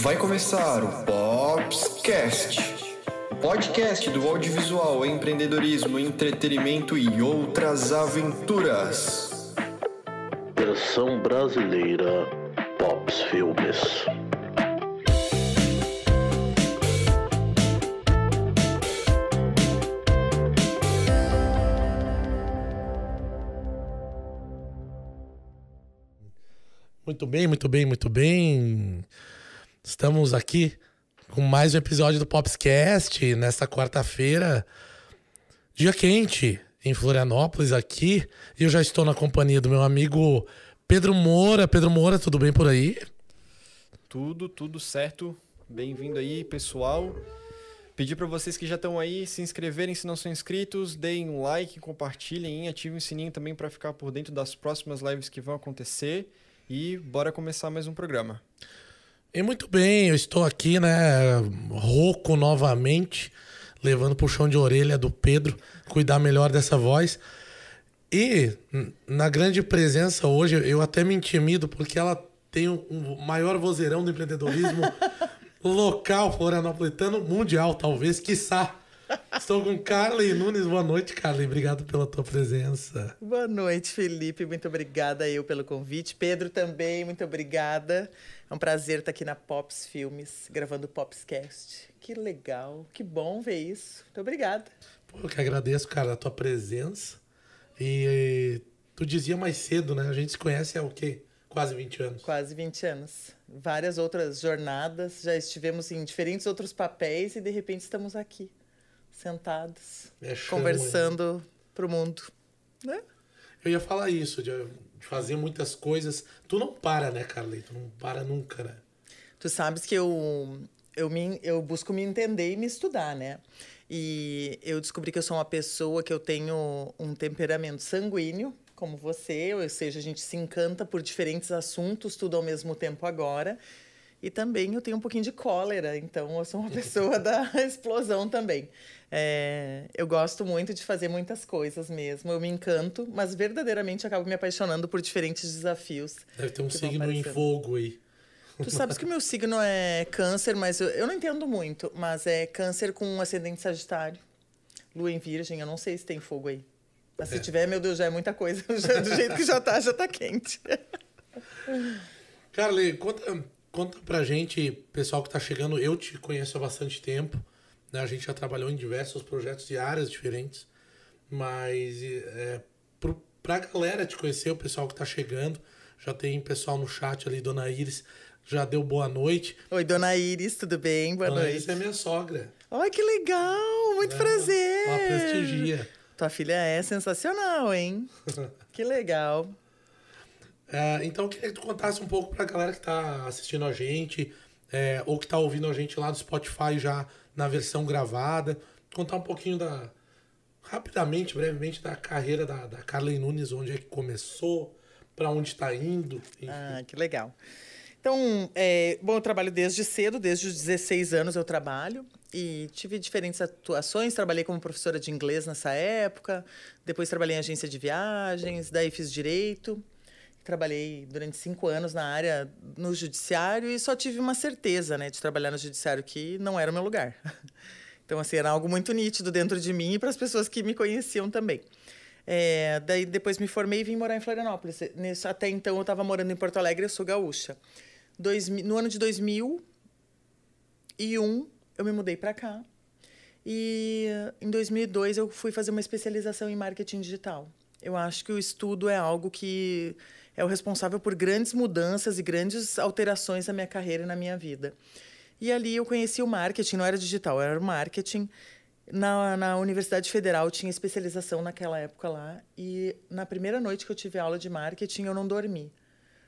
Vai começar o Popscast, o podcast do audiovisual, empreendedorismo, entretenimento e outras aventuras. Versão brasileira Pops Filmes. Muito bem, muito bem, muito bem. Estamos aqui com mais um episódio do Popscast nesta quarta-feira. Dia quente em Florianópolis aqui. E eu já estou na companhia do meu amigo Pedro Moura. Pedro Moura, tudo bem por aí? Tudo, tudo certo. Bem-vindo aí, pessoal. Pedir para vocês que já estão aí se inscreverem se não são inscritos, deem um like, compartilhem, ativem o sininho também para ficar por dentro das próximas lives que vão acontecer. E bora começar mais um programa. E muito bem, eu estou aqui, né, rouco novamente, levando puxão de orelha do Pedro, cuidar melhor dessa voz. E na grande presença hoje, eu até me intimido porque ela tem o um, um maior vozeirão do empreendedorismo local florianopolitano, mundial, talvez, quiçá. Estou com Carly Nunes. Boa noite, Carly. Obrigado pela tua presença. Boa noite, Felipe. Muito obrigada eu pelo convite. Pedro também, muito obrigada. É um prazer estar aqui na Pops Filmes, gravando o Popscast. Que legal, que bom ver isso. Muito obrigada. Pô, eu que agradeço, cara, a tua presença. E tu dizia mais cedo, né? A gente se conhece há o quê? Quase 20 anos. Quase 20 anos. Várias outras jornadas, já estivemos em diferentes outros papéis e de repente estamos aqui sentados, conversando é. pro mundo. Né? Eu ia falar isso, de, de, fazer muitas coisas. Tu não para, né, Carly? Tu não para nunca, né? Tu sabes que eu, eu, me, eu busco me entender e me estudar, né? E eu descobri que eu sou uma pessoa que eu tenho um temperamento sanguíneo, como você, ou seja, a gente se encanta por diferentes assuntos, tudo ao mesmo tempo agora. E também eu tenho um pouquinho de cólera, então eu sou uma pessoa da explosão também. É, eu gosto muito de fazer muitas coisas mesmo, eu me encanto, mas verdadeiramente acabo me apaixonando por diferentes desafios. Deve ter um signo em fogo aí. Tu sabes que o meu signo é câncer, mas eu, eu não entendo muito, mas é câncer com um ascendente sagitário. Lua em virgem, eu não sei se tem fogo aí. Mas é. se tiver, meu Deus, já é muita coisa. Já, do jeito que já tá, já tá quente. Carly, conta, conta pra gente, pessoal que tá chegando, eu te conheço há bastante tempo. Né? A gente já trabalhou em diversos projetos de áreas diferentes, mas é, para a galera te conhecer, o pessoal que está chegando, já tem pessoal no chat ali, Dona Iris, já deu boa noite. Oi, Dona Iris, tudo bem? Boa Dona noite. Iris é minha sogra. Ai, que legal! Muito é, prazer! Ela prestigia. Tua filha é sensacional, hein? que legal. É, então, eu queria que tu contasse um pouco para a galera que está assistindo a gente, é, ou que está ouvindo a gente lá do Spotify já na versão gravada. Contar um pouquinho da. rapidamente, brevemente, da carreira da, da Carla Nunes, onde é que começou, para onde está indo. Enfim. Ah, que legal. Então, é, bom, eu trabalho desde cedo, desde os 16 anos eu trabalho e tive diferentes atuações. Trabalhei como professora de inglês nessa época, depois trabalhei em agência de viagens, daí fiz direito. Trabalhei durante cinco anos na área no judiciário e só tive uma certeza né, de trabalhar no judiciário que não era o meu lugar. Então, assim, era algo muito nítido dentro de mim e para as pessoas que me conheciam também. É, daí depois me formei e vim morar em Florianópolis. Nesse, até então eu estava morando em Porto Alegre, eu sou gaúcha. Dois, no ano de 2001 eu me mudei para cá e em 2002 eu fui fazer uma especialização em marketing digital. Eu acho que o estudo é algo que é o responsável por grandes mudanças e grandes alterações na minha carreira e na minha vida. E ali eu conheci o marketing, não era digital, era o marketing. Na, na Universidade Federal tinha especialização naquela época lá. E na primeira noite que eu tive aula de marketing, eu não dormi.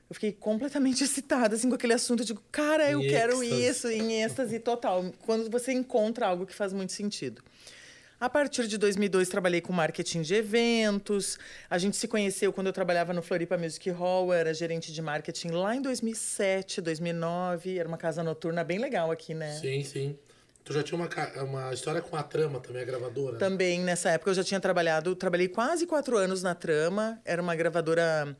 Eu fiquei completamente excitada assim, com aquele assunto. Eu digo, cara, eu em quero êxtase. isso, em êxtase total. Quando você encontra algo que faz muito sentido. A partir de 2002, trabalhei com marketing de eventos. A gente se conheceu quando eu trabalhava no Floripa Music Hall, eu era gerente de marketing lá em 2007, 2009. Era uma casa noturna bem legal aqui, né? Sim, sim. Tu já tinha uma, uma história com a Trama também, a gravadora? Né? Também, nessa época eu já tinha trabalhado, trabalhei quase quatro anos na Trama. Era uma gravadora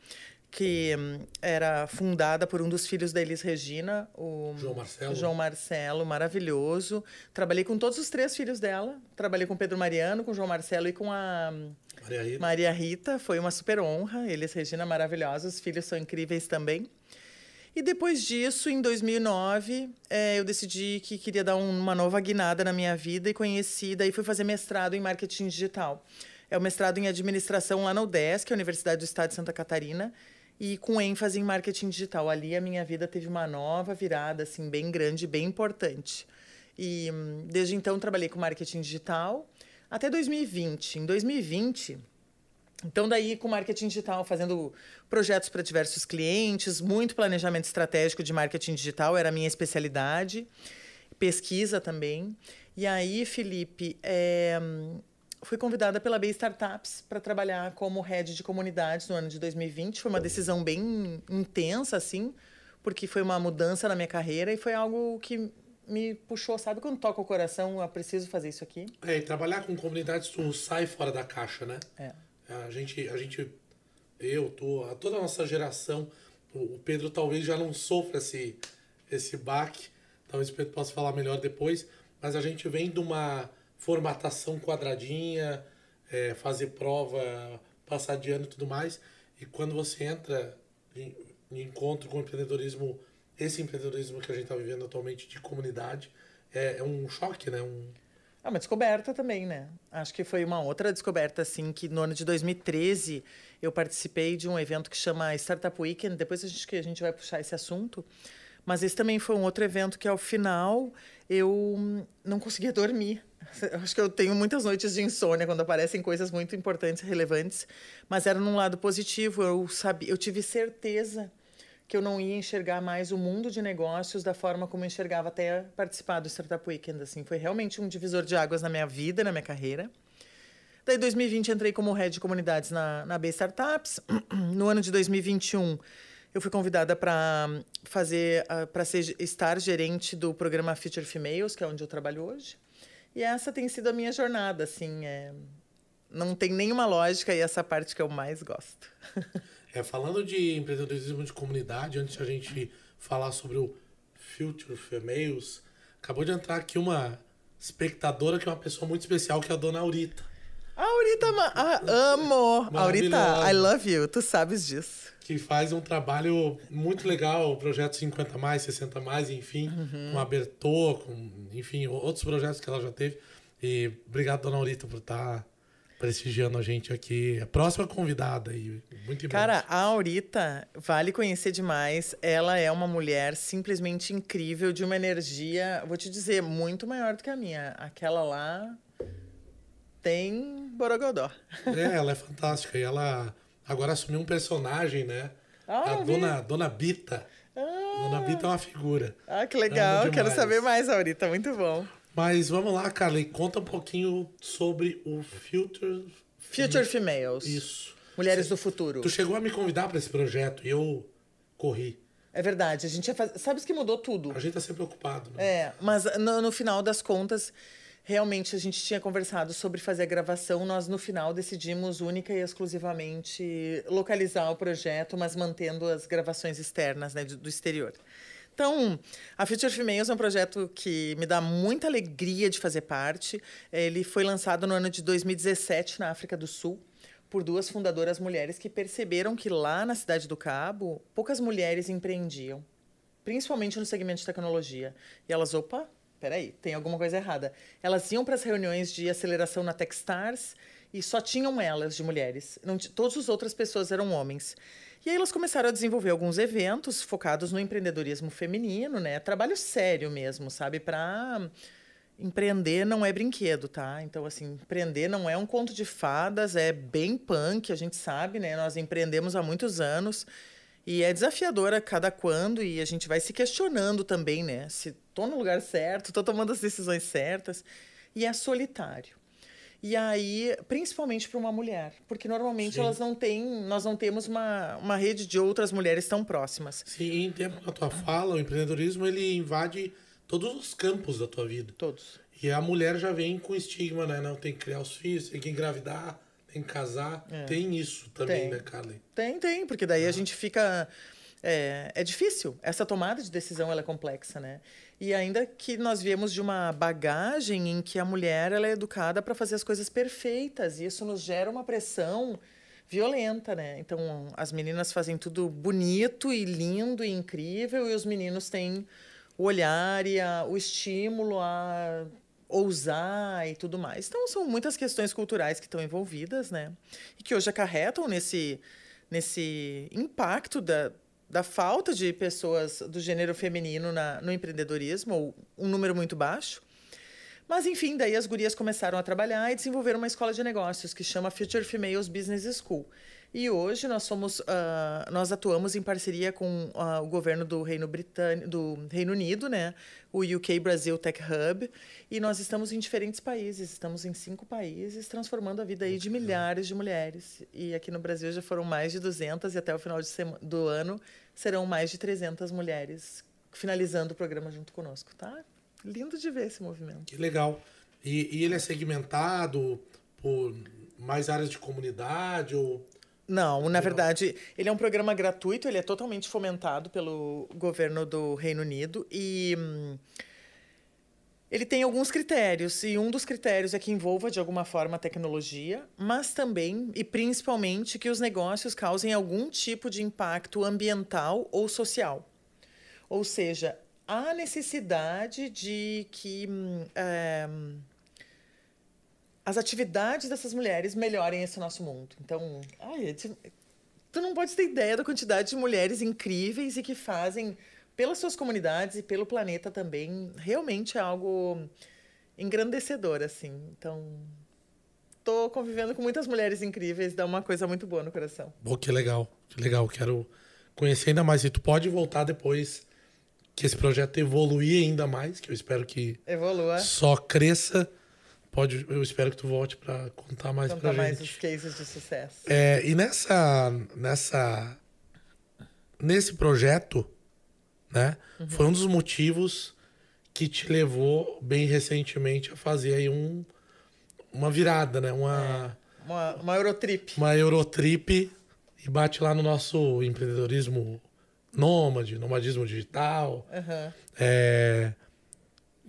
que hum, era fundada por um dos filhos da Elis Regina, o João Marcelo. João Marcelo, maravilhoso. Trabalhei com todos os três filhos dela. Trabalhei com Pedro Mariano, com João Marcelo e com a hum, Maria Rita. Maria Rita. Foi uma super honra. Elis Regina, maravilhosos. Os filhos são incríveis também. E depois disso, em 2009, eh, eu decidi que queria dar um- uma nova guinada na minha vida e conheci, daí fui fazer mestrado em marketing digital. É o mestrado em administração lá na UDESC, a Universidade do Estado de Santa Catarina, e com ênfase em marketing digital. Ali a minha vida teve uma nova virada, assim, bem grande, bem importante. E desde então trabalhei com marketing digital até 2020. Em 2020, então, daí, com marketing digital, fazendo projetos para diversos clientes, muito planejamento estratégico de marketing digital, era a minha especialidade, pesquisa também. E aí, Felipe, é, fui convidada pela B Startups para trabalhar como head de comunidades no ano de 2020. Foi uma decisão bem intensa, assim, porque foi uma mudança na minha carreira e foi algo que me puxou, sabe? Quando toca o coração, eu preciso fazer isso aqui. É, e trabalhar com comunidades, tu sai fora da caixa, né? É. A gente, a gente eu, tu, a toda a nossa geração, o o Pedro talvez já não sofra esse, esse baque, talvez o Pedro possa falar melhor depois, mas a gente vem de uma formatação quadradinha, é, fazer prova, passar de ano e tudo mais, e quando você entra em, em encontro com o empreendedorismo, esse empreendedorismo que a gente está vivendo atualmente de comunidade, é, é um choque, né? Um, É uma descoberta também, né? Acho que foi uma outra descoberta, assim, que no ano de 2013 eu participei de um evento que chama Startup Weekend. Depois a gente, a gente vai puxar esse assunto. Mas esse também foi um outro evento que, ao final, eu hum, não conseguia dormir. Acho que eu tenho muitas noites de insônia quando aparecem coisas muito importantes relevantes. Mas era num lado positivo. Eu, sabia, eu tive certeza que eu não ia enxergar mais o mundo de negócios da forma como eu enxergava até participar do Startup Weekend. Assim, foi realmente um divisor de águas na minha vida, na minha carreira. Daí, em 2020, entrei como head de comunidades na, na B Startups. No ano de 2021, eu fui convidada para fazer, para ser estar gerente do programa Future Females, que é onde eu trabalho hoje. E essa tem sido a minha jornada, assim, é, não tem nenhuma lógica e essa parte que eu mais gosto. É, falando de empreendedorismo de comunidade, antes de a gente falar sobre o Future Females, acabou de entrar aqui uma espectadora que é uma pessoa muito especial, que é a dona Aurita. Aurita, ma- ah, amo! Aurita. I love you, tu sabes disso. que faz um trabalho muito legal, o projeto 50 mais, 60 mais, enfim, Uhum. com a Bertô, com, enfim, outros projetos que ela já teve. E obrigado, dona Aurita, por estar prestigiando a gente aqui. A próxima convidada e muito em Cara, a Aurita vale conhecer demais. Ela é uma mulher simplesmente incrível, de uma energia, vou te dizer, muito maior do que a minha. Aquela lá tem borogodó. É, ela é fantástica. E ela agora assumiu um personagem, né? Ah, a vi. dona, dona Bita. Dona Bita é uma figura. Ah, que legal. Quero saber mais, Aurita. Muito bom. Mas vamos lá, Carla, e conta um pouquinho sobre o Future. Future Females. Isso. Mulheres do futuro. Tu chegou a me convidar para esse projeto e eu corri. É verdade. A gente ia fazer... Sabes que mudou tudo. A gente tá sempre ocupado, né? É, mas no, no final das contas, realmente a gente tinha conversado sobre fazer a gravação. Nós, no final, decidimos única e exclusivamente localizar o projeto, mas mantendo as gravações externas, né, do, exterior. Então, a Future Females é um projeto que me dá muita alegria de fazer parte. Ele foi lançado no ano de 2017 na África do Sul por duas fundadoras mulheres que perceberam que lá na Cidade do Cabo poucas mulheres empreendiam principalmente no segmento de tecnologia. E elas, opa, peraí, tem alguma coisa errada. Elas iam para as reuniões de aceleração na Techstars e só tinham elas de mulheres. Não, todas as outras pessoas eram homens. E aí elas começaram a desenvolver alguns eventos focados no empreendedorismo feminino, né? Trabalho sério mesmo, sabe? Para empreender não é brinquedo, tá? Então, assim, empreender não é um conto de fadas, é bem punk, a gente sabe, né? Nós empreendemos há muitos anos e é desafiador a cada quando e a gente vai se questionando também, né? Se tô no lugar certo, tô tomando as decisões certas e é solitário. E aí, principalmente para uma mulher, porque normalmente Sim. elas não têm, nós não temos uma, uma rede de outras mulheres tão próximas. Sim, em tempo a tua fala, o empreendedorismo ele invade todos os campos da tua vida. Todos. E a mulher já vem com estigma, né? Não tem que criar os filhos, tem que engravidar, em casar. Tem isso também, Tem. né, Carly? Tem, tem, porque daí a gente fica. É, é difícil. Essa tomada de decisão ela é complexa, né? E ainda que nós viemos de uma bagagem em que a mulher ela é educada para fazer as coisas perfeitas, e isso nos gera uma pressão violenta, né? Então as meninas fazem tudo bonito e lindo e incrível, e os meninos têm o olhar e a, o estímulo a ousar e tudo mais. Então são muitas questões culturais que estão envolvidas, né? E que hoje acarretam nesse nesse impacto da, da falta de pessoas do gênero feminino na, no empreendedorismo, ou um número muito baixo. Mas, enfim, daí as gurias começaram a trabalhar e desenvolveram uma escola de negócios que chama Future Females Business School. E hoje nós somos, ah, nós atuamos em parceria com ah, o governo do Reino Britânico, do Reino Unido, né, o UK Brasil Tech Hub, e nós estamos em diferentes países, estamos em cinco países, transformando a vida aí de milhares de mulheres. E aqui no Brasil já foram mais de 200 e até o final do ano serão mais de 300 mulheres finalizando o programa junto conosco, tá? Lindo de ver esse movimento. Que legal. E, e ele é segmentado por mais áreas de comunidade ou... Não, na verdade, ele é um programa gratuito, ele é totalmente fomentado pelo governo do Reino Unido e hum, ele tem alguns critérios, e um dos critérios é que envolva de alguma forma a tecnologia, mas também e principalmente que os negócios causem algum tipo de impacto ambiental ou social. Ou seja, há necessidade de que hum, eh, as atividades dessas mulheres melhorem esse nosso mundo. Então, ai, tu não pode ter ideia da quantidade de mulheres incríveis e que fazem pelas suas comunidades e pelo planeta também. Realmente é algo engrandecedor, assim. Então, tô convivendo com muitas mulheres incríveis, dá uma coisa muito boa no coração. Pô, que legal, que legal. Quero conhecer ainda mais. E tu pode voltar depois que esse projeto evoluir ainda mais, que eu espero que Evolua, só cresça. Pode, eu espero que tu volte para contar mais contar pra mais gente. os cases de sucesso. É, e nessa, nessa, nesse projeto, né, foi um dos motivos que te levou bem recentemente a fazer aí um, uma virada, né, uma, Uma, uma Eurotrip. uma Eurotrip e bate lá no nosso empreendedorismo nômade, nomadismo digital. Aham. É,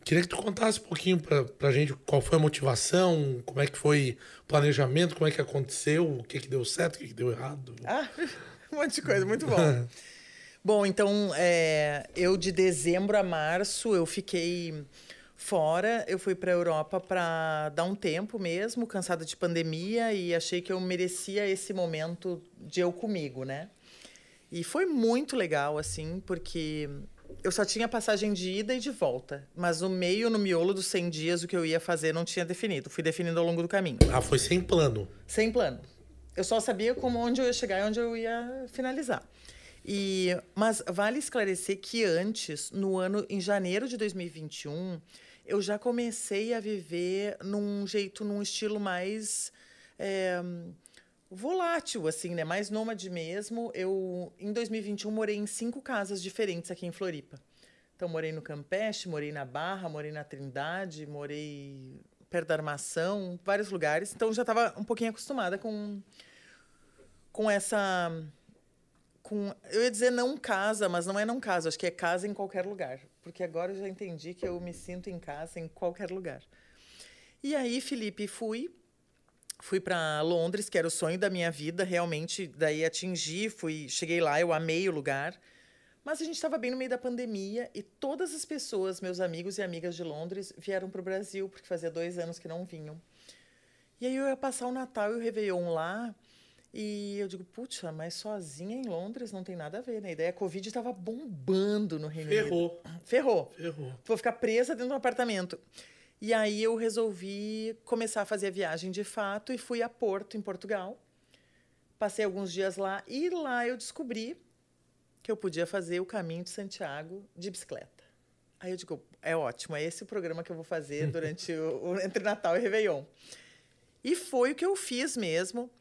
queria que tu contasse um pouquinho pra, pra gente qual foi a motivação, como é que foi o planejamento, como é que aconteceu, o que que deu certo, o que que deu errado. Ah, um monte de coisa, muito bom. bom, então, é, eu de dezembro a março, eu fiquei fora, eu fui para a Europa para dar um tempo mesmo, cansada de pandemia, e achei que eu merecia esse momento de eu comigo, né? E foi muito legal, assim, porque eu só tinha passagem de ida e de volta, mas no meio, no miolo dos 100 dias, o que eu ia fazer não tinha definido. Fui definindo ao longo do caminho. Ah, foi sem plano. Sem plano. Eu só sabia como onde eu ia chegar e onde eu ia finalizar. E, mas vale esclarecer que antes, no ano em janeiro de 2021, eu já comecei a viver num jeito, num estilo mais é, volátil, assim, né? Mais nômade mesmo. Eu, em 2021, morei em cinco casas diferentes aqui em Floripa. Então, morei no Campeche, morei na Barra, morei na Trindade, morei perto da Armação, vários lugares. Então, já estava um pouquinho acostumada com, com essa... Com, eu ia dizer não casa, mas não é não casa. Acho que é casa em qualquer lugar. Porque agora eu já entendi que eu me sinto em casa em qualquer lugar. E aí, Felipe, fui fui para Londres, que era o sonho da minha vida, realmente, daí atingi, fui, cheguei lá, eu amei o lugar. Mas a gente estava bem no meio da pandemia e todas as pessoas, meus amigos e amigas de Londres, vieram para o Brasil, porque fazia dois anos que não vinham. E aí eu ia passar o Natal e o Réveillon lá, e eu digo, puxa, mas sozinha em Londres não tem nada a ver, né? E daí a Covid estava bombando no Reino Unido. Ferrou, Ferrou. ferrou. Vou ficar presa dentro de um apartamento. E aí eu resolvi começar a fazer a viagem de fato e fui a Porto, em Portugal. Passei alguns dias lá e lá eu descobri que eu podia fazer o caminho de Santiago de bicicleta. Aí eu digo, é ótimo, é esse o programa que eu vou fazer durante o, entre Natal e Réveillon. E foi o que eu fiz mesmo.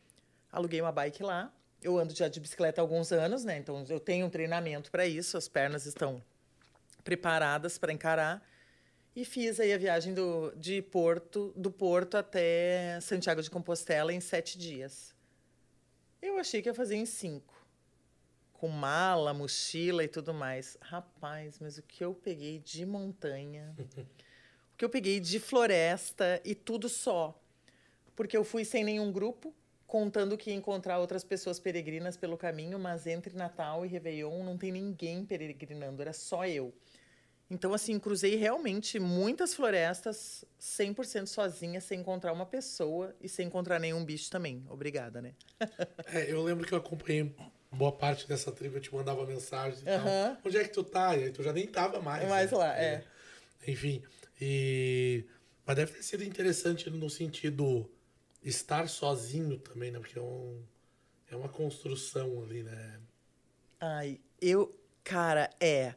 Aluguei uma bike lá. Eu ando já de bicicleta há alguns anos, né? Então eu tenho um treinamento para isso, as pernas estão preparadas para encarar. E fiz aí a viagem do, de Porto, do Porto até Santiago de Compostela em sete dias. Eu achei que ia fazer em cinco. Com mala, mochila e tudo mais. Rapaz, mas o que eu peguei de montanha, o que eu peguei de floresta e tudo só. Porque eu fui sem nenhum grupo, contando que ia encontrar outras pessoas peregrinas pelo caminho, mas entre Natal e Réveillon não tem ninguém peregrinando, era só eu. Então, assim, cruzei realmente muitas florestas 100% sozinha, sem encontrar uma pessoa e sem encontrar nenhum bicho também. Obrigada, né? É, eu lembro que eu acompanhei boa parte dessa tribo, eu te mandava mensagens e. Onde é que tu tá? E aí tu já nem tava mais. Mais né? lá, é. Enfim, e... Mas deve ter sido interessante no sentido estar sozinho também, né? Porque é, um... é uma construção ali, né? Ai, eu. Cara, é.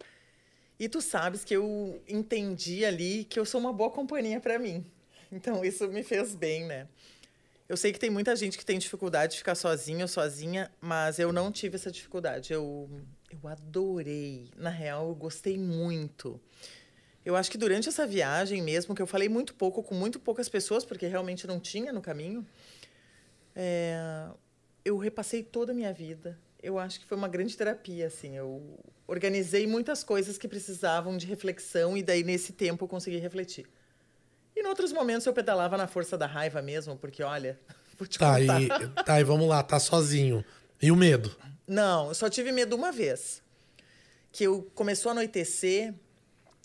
E tu sabes que eu entendi ali que eu sou uma boa companhia pra mim. Então isso me fez bem, né? Eu sei que tem muita gente que tem dificuldade de ficar sozinho ou sozinha, mas eu não tive essa dificuldade. Eu, eu adorei. Na real, eu gostei muito. Eu acho que durante essa viagem mesmo, que eu falei muito pouco com muito poucas pessoas, porque realmente não tinha no caminho, é, eu repassei toda a minha vida. Eu acho que foi uma grande terapia, assim. Eu organizei muitas coisas que precisavam de reflexão e daí nesse tempo eu consegui refletir. E em outros momentos eu pedalava na força da raiva mesmo, porque olha, vou te Tá, contar. e, tá, e vamos lá, tá sozinho. E o medo? Não, eu só tive medo uma vez. Que eu começou a anoitecer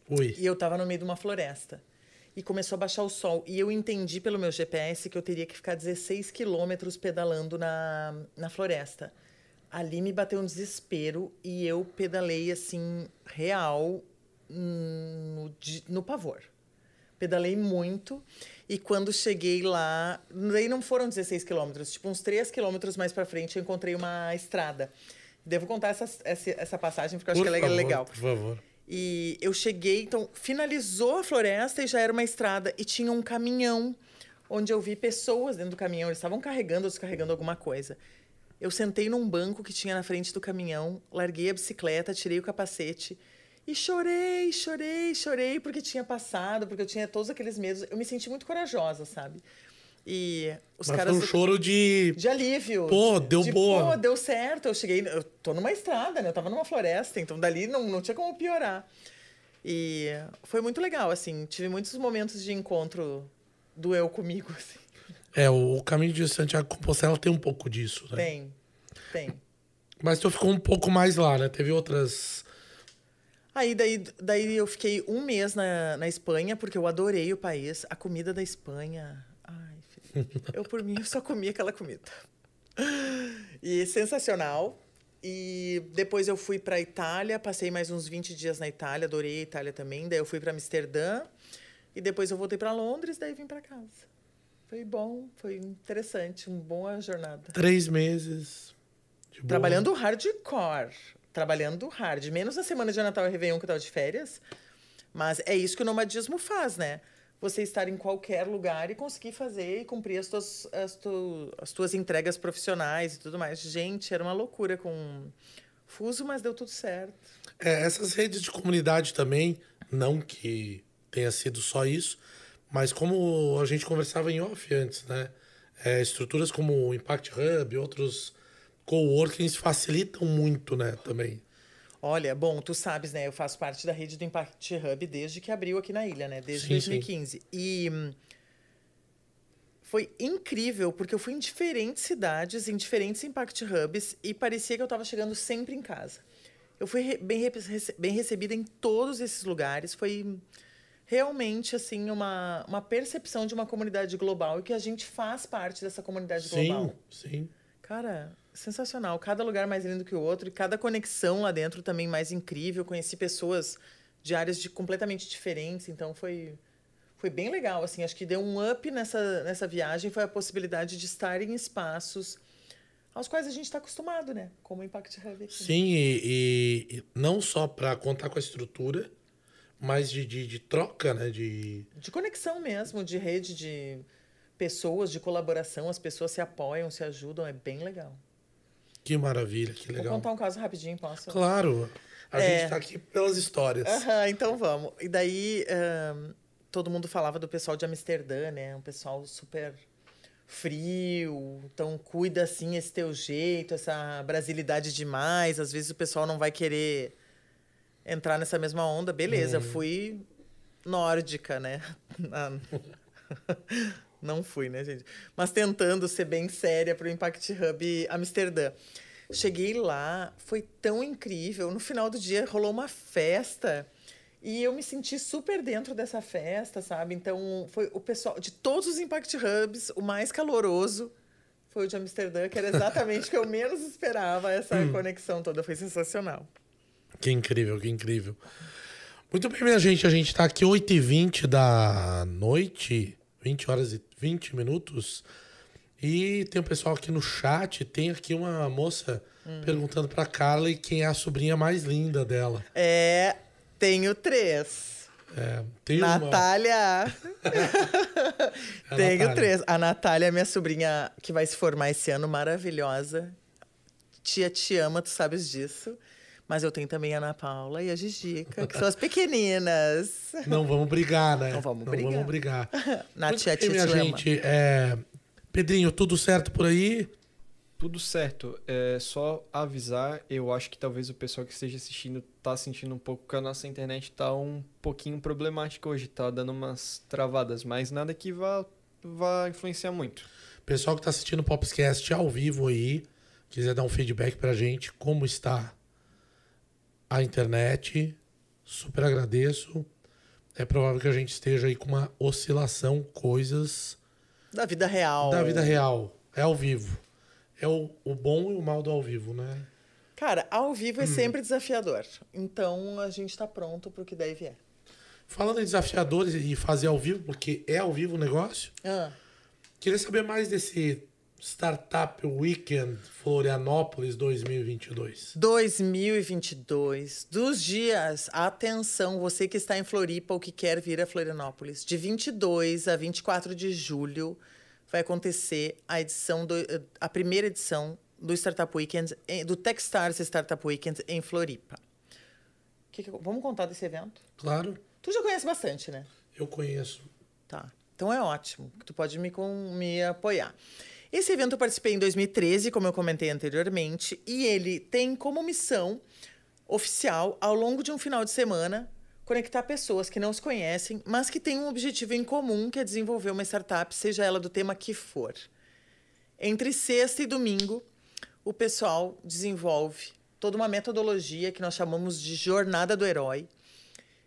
Ui. e eu estava no meio de uma floresta. E começou a baixar o sol. E eu entendi pelo meu GPS que eu teria que ficar 16 quilômetros pedalando na, na floresta. Ali me bateu um desespero e eu pedalei assim, real, hum, no, no pavor. Pedalei muito e quando cheguei lá, daí não foram 16 quilômetros, tipo uns 3 quilômetros mais para frente eu encontrei uma estrada. Devo contar essa, essa, essa passagem porque eu acho Por que ela é favor, legal. Por favor. E eu cheguei, então, finalizou a floresta e já era uma estrada. E tinha um caminhão, onde eu vi pessoas dentro do caminhão. Eles estavam carregando ou descarregando alguma coisa. Eu sentei num banco que tinha na frente do caminhão, larguei a bicicleta, tirei o capacete e chorei, chorei, chorei porque tinha passado, porque eu tinha todos aqueles medos. Eu me senti muito corajosa, sabe? E os Mas caras. foi um choro de... de alívio. Pô, de- deu de, boa. Pô, deu certo. Eu cheguei. Eu tô numa estrada, né? Eu tava numa floresta, então dali não, não tinha como piorar. E foi muito legal, assim. Tive muitos momentos de encontro do eu comigo, assim. É, o, caminho de Santiago Compostela tem um pouco disso, né? Tem, tem. Mas tu ficou um pouco mais lá, né? Teve outras... Aí daí, daí eu fiquei um mês na, na Espanha, porque eu adorei o país. A comida da Espanha. Ai, filho. Eu, por mim, só comia aquela comida. E sensacional. E depois eu fui para Itália, passei mais uns 20 dias na Itália, adorei a Itália também. Daí eu fui para Amsterdã e depois eu voltei para Londres, daí vim para casa. Foi bom, foi interessante, uma boa jornada. Três meses. Trabalhando hardcore. Trabalhando hard. Menos na semana de Natal e Réveillon que eu tava de férias. Mas é isso que o nomadismo faz, né? Você estar em qualquer lugar e conseguir fazer e cumprir as tuas, as, tu, as tuas entregas profissionais e tudo mais. Gente, era uma loucura com fuso, mas deu tudo certo. É, essas redes de comunidade também, não que tenha sido só isso, mas como a gente conversava em off antes, né? É, estruturas como o Impact Hub e outros coworkings facilitam muito, né, também. Olha, bom, tu sabes, né? Eu faço parte da rede do Impact Hub desde que abriu aqui na ilha, né? Desde Sim, sim. 2015. E hum, foi incrível, porque eu fui em diferentes cidades, em diferentes Impact Hubs, e parecia que eu estava chegando sempre em casa. Eu fui bem, bem recebida em todos esses lugares. Foi realmente, assim, uma, uma percepção de uma comunidade global e que a gente faz parte dessa comunidade global. Sim, sim. Cara, sensacional. Cada lugar mais lindo que o outro e cada conexão lá dentro também mais incrível. Conheci pessoas de áreas de completamente diferentes, então foi foi bem legal, assim, acho que deu um up nessa nessa viagem foi a possibilidade de estar em espaços aos quais a gente está acostumado, né? Como o Impact Hub aqui. Sim, e, e- e não só para contar com a estrutura, mas de, de, de troca, né? De... De conexão mesmo, de rede de pessoas, de colaboração, as pessoas se apoiam, se ajudam, é bem legal. Que maravilha, que Vou legal. contar um caso rapidinho, posso? Claro. A É. gente tá aqui pelas histórias. Aham, então vamos. E daí, ahn, todo mundo falava do pessoal de Amsterdã, né? Um pessoal super frio, então cuida assim esse teu jeito, essa brasilidade demais. Às vezes o pessoal não vai querer entrar nessa mesma onda. Beleza, fui nórdica, né? Na- Não fui, né, gente? Mas tentando ser bem séria para o Impact Hub Amsterdã. Cheguei lá, foi tão incrível. No final do dia rolou uma festa e eu me senti super dentro dessa festa, sabe? Então, foi o pessoal de todos os Impact Hubs, o mais caloroso foi o de Amsterdã, que era exatamente o que eu menos esperava. Essa conexão toda foi sensacional. Que incrível, que incrível. Muito bem, minha gente. A gente tá aqui 8h20 da noite, 20 horas e 20 minutos. E tem um pessoal aqui no chat. Tem aqui uma moça perguntando pra Carla quem é a sobrinha mais linda dela. É, tenho três. É, tem uma. Natália. Tenho Natália. três. A Natália é minha sobrinha que vai se formar esse ano, maravilhosa. Tia te ama, tu sabes disso. Mas eu tenho também a Ana Paula e a Gigica, que são as pequeninas. Não vamos brigar, né? Não vamos Não brigar. vamos brigar. Na Muito tia minha gente. É... Pedrinho, tudo certo por aí? Tudo certo. É só avisar, eu acho que talvez o pessoal que esteja assistindo tá sentindo um pouco que a nossa internet tá um pouquinho problemática hoje, tá dando umas travadas, mas nada que vá, vá influenciar muito. Pessoal que tá assistindo o Popscast ao vivo aí, quiser dar um feedback pra gente, como está a internet, super agradeço. É provável que a gente esteja aí com uma oscilação, coisas Da vida real. da vida real. É ao vivo. É o, o bom e o mal do ao vivo, né? Cara, ao vivo é Hum. sempre desafiador. Então a gente tá pronto pro que daí vier. Falando em desafiadores e fazer ao vivo, porque é ao vivo o negócio, Ah, queria saber mais desse Startup Weekend Florianópolis 2022. 2022, dos dias, atenção, você que está em Floripa ou que quer vir a Florianópolis, de 22 a 24 de julho vai acontecer a edição do, a primeira edição do Startup Weekend, em- do Techstars Startup Weekend em Floripa. Que que vamos contar desse evento? Claro, Tu já conhece bastante, né? eu conheço. Tá. Então é ótimo. que Tu pode me, com, me apoiar. Esse evento eu participei em 2013, como eu comentei anteriormente, e ele tem como missão oficial, ao longo de um final de semana, conectar pessoas que não se conhecem, mas que têm um objetivo em comum, que é desenvolver uma startup, seja ela do tema que for. Entre sexta e domingo, o pessoal desenvolve toda uma metodologia que nós chamamos de jornada do herói,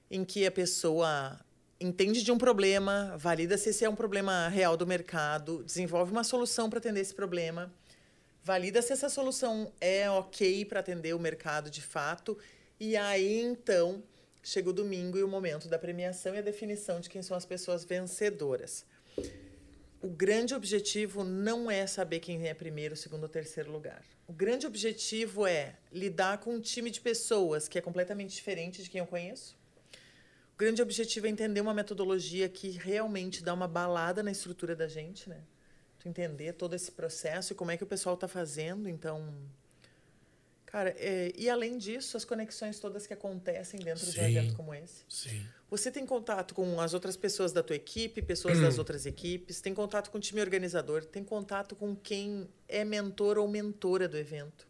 em que a pessoa entende de um problema, valida se esse é um problema real do mercado, desenvolve uma solução para atender esse problema, valida se essa solução é ok para atender o mercado de fato, e aí então chega o domingo e o momento da premiação e a definição de quem são as pessoas vencedoras. O grande objetivo não é saber quem é primeiro, segundo ou terceiro lugar. O grande objetivo é lidar com um time de pessoas que é completamente diferente de quem eu conheço. O grande objetivo é entender uma metodologia que realmente dá uma balada na estrutura da gente, né? Tu entender todo esse processo e como é que o pessoal está fazendo. Então, cara, é, e além disso, as conexões todas que acontecem dentro de um Sim. evento como esse. Sim. Você tem contato com as outras pessoas da tua equipe, pessoas das outras equipes, tem contato com o time organizador, tem contato com quem é mentor ou mentora do evento.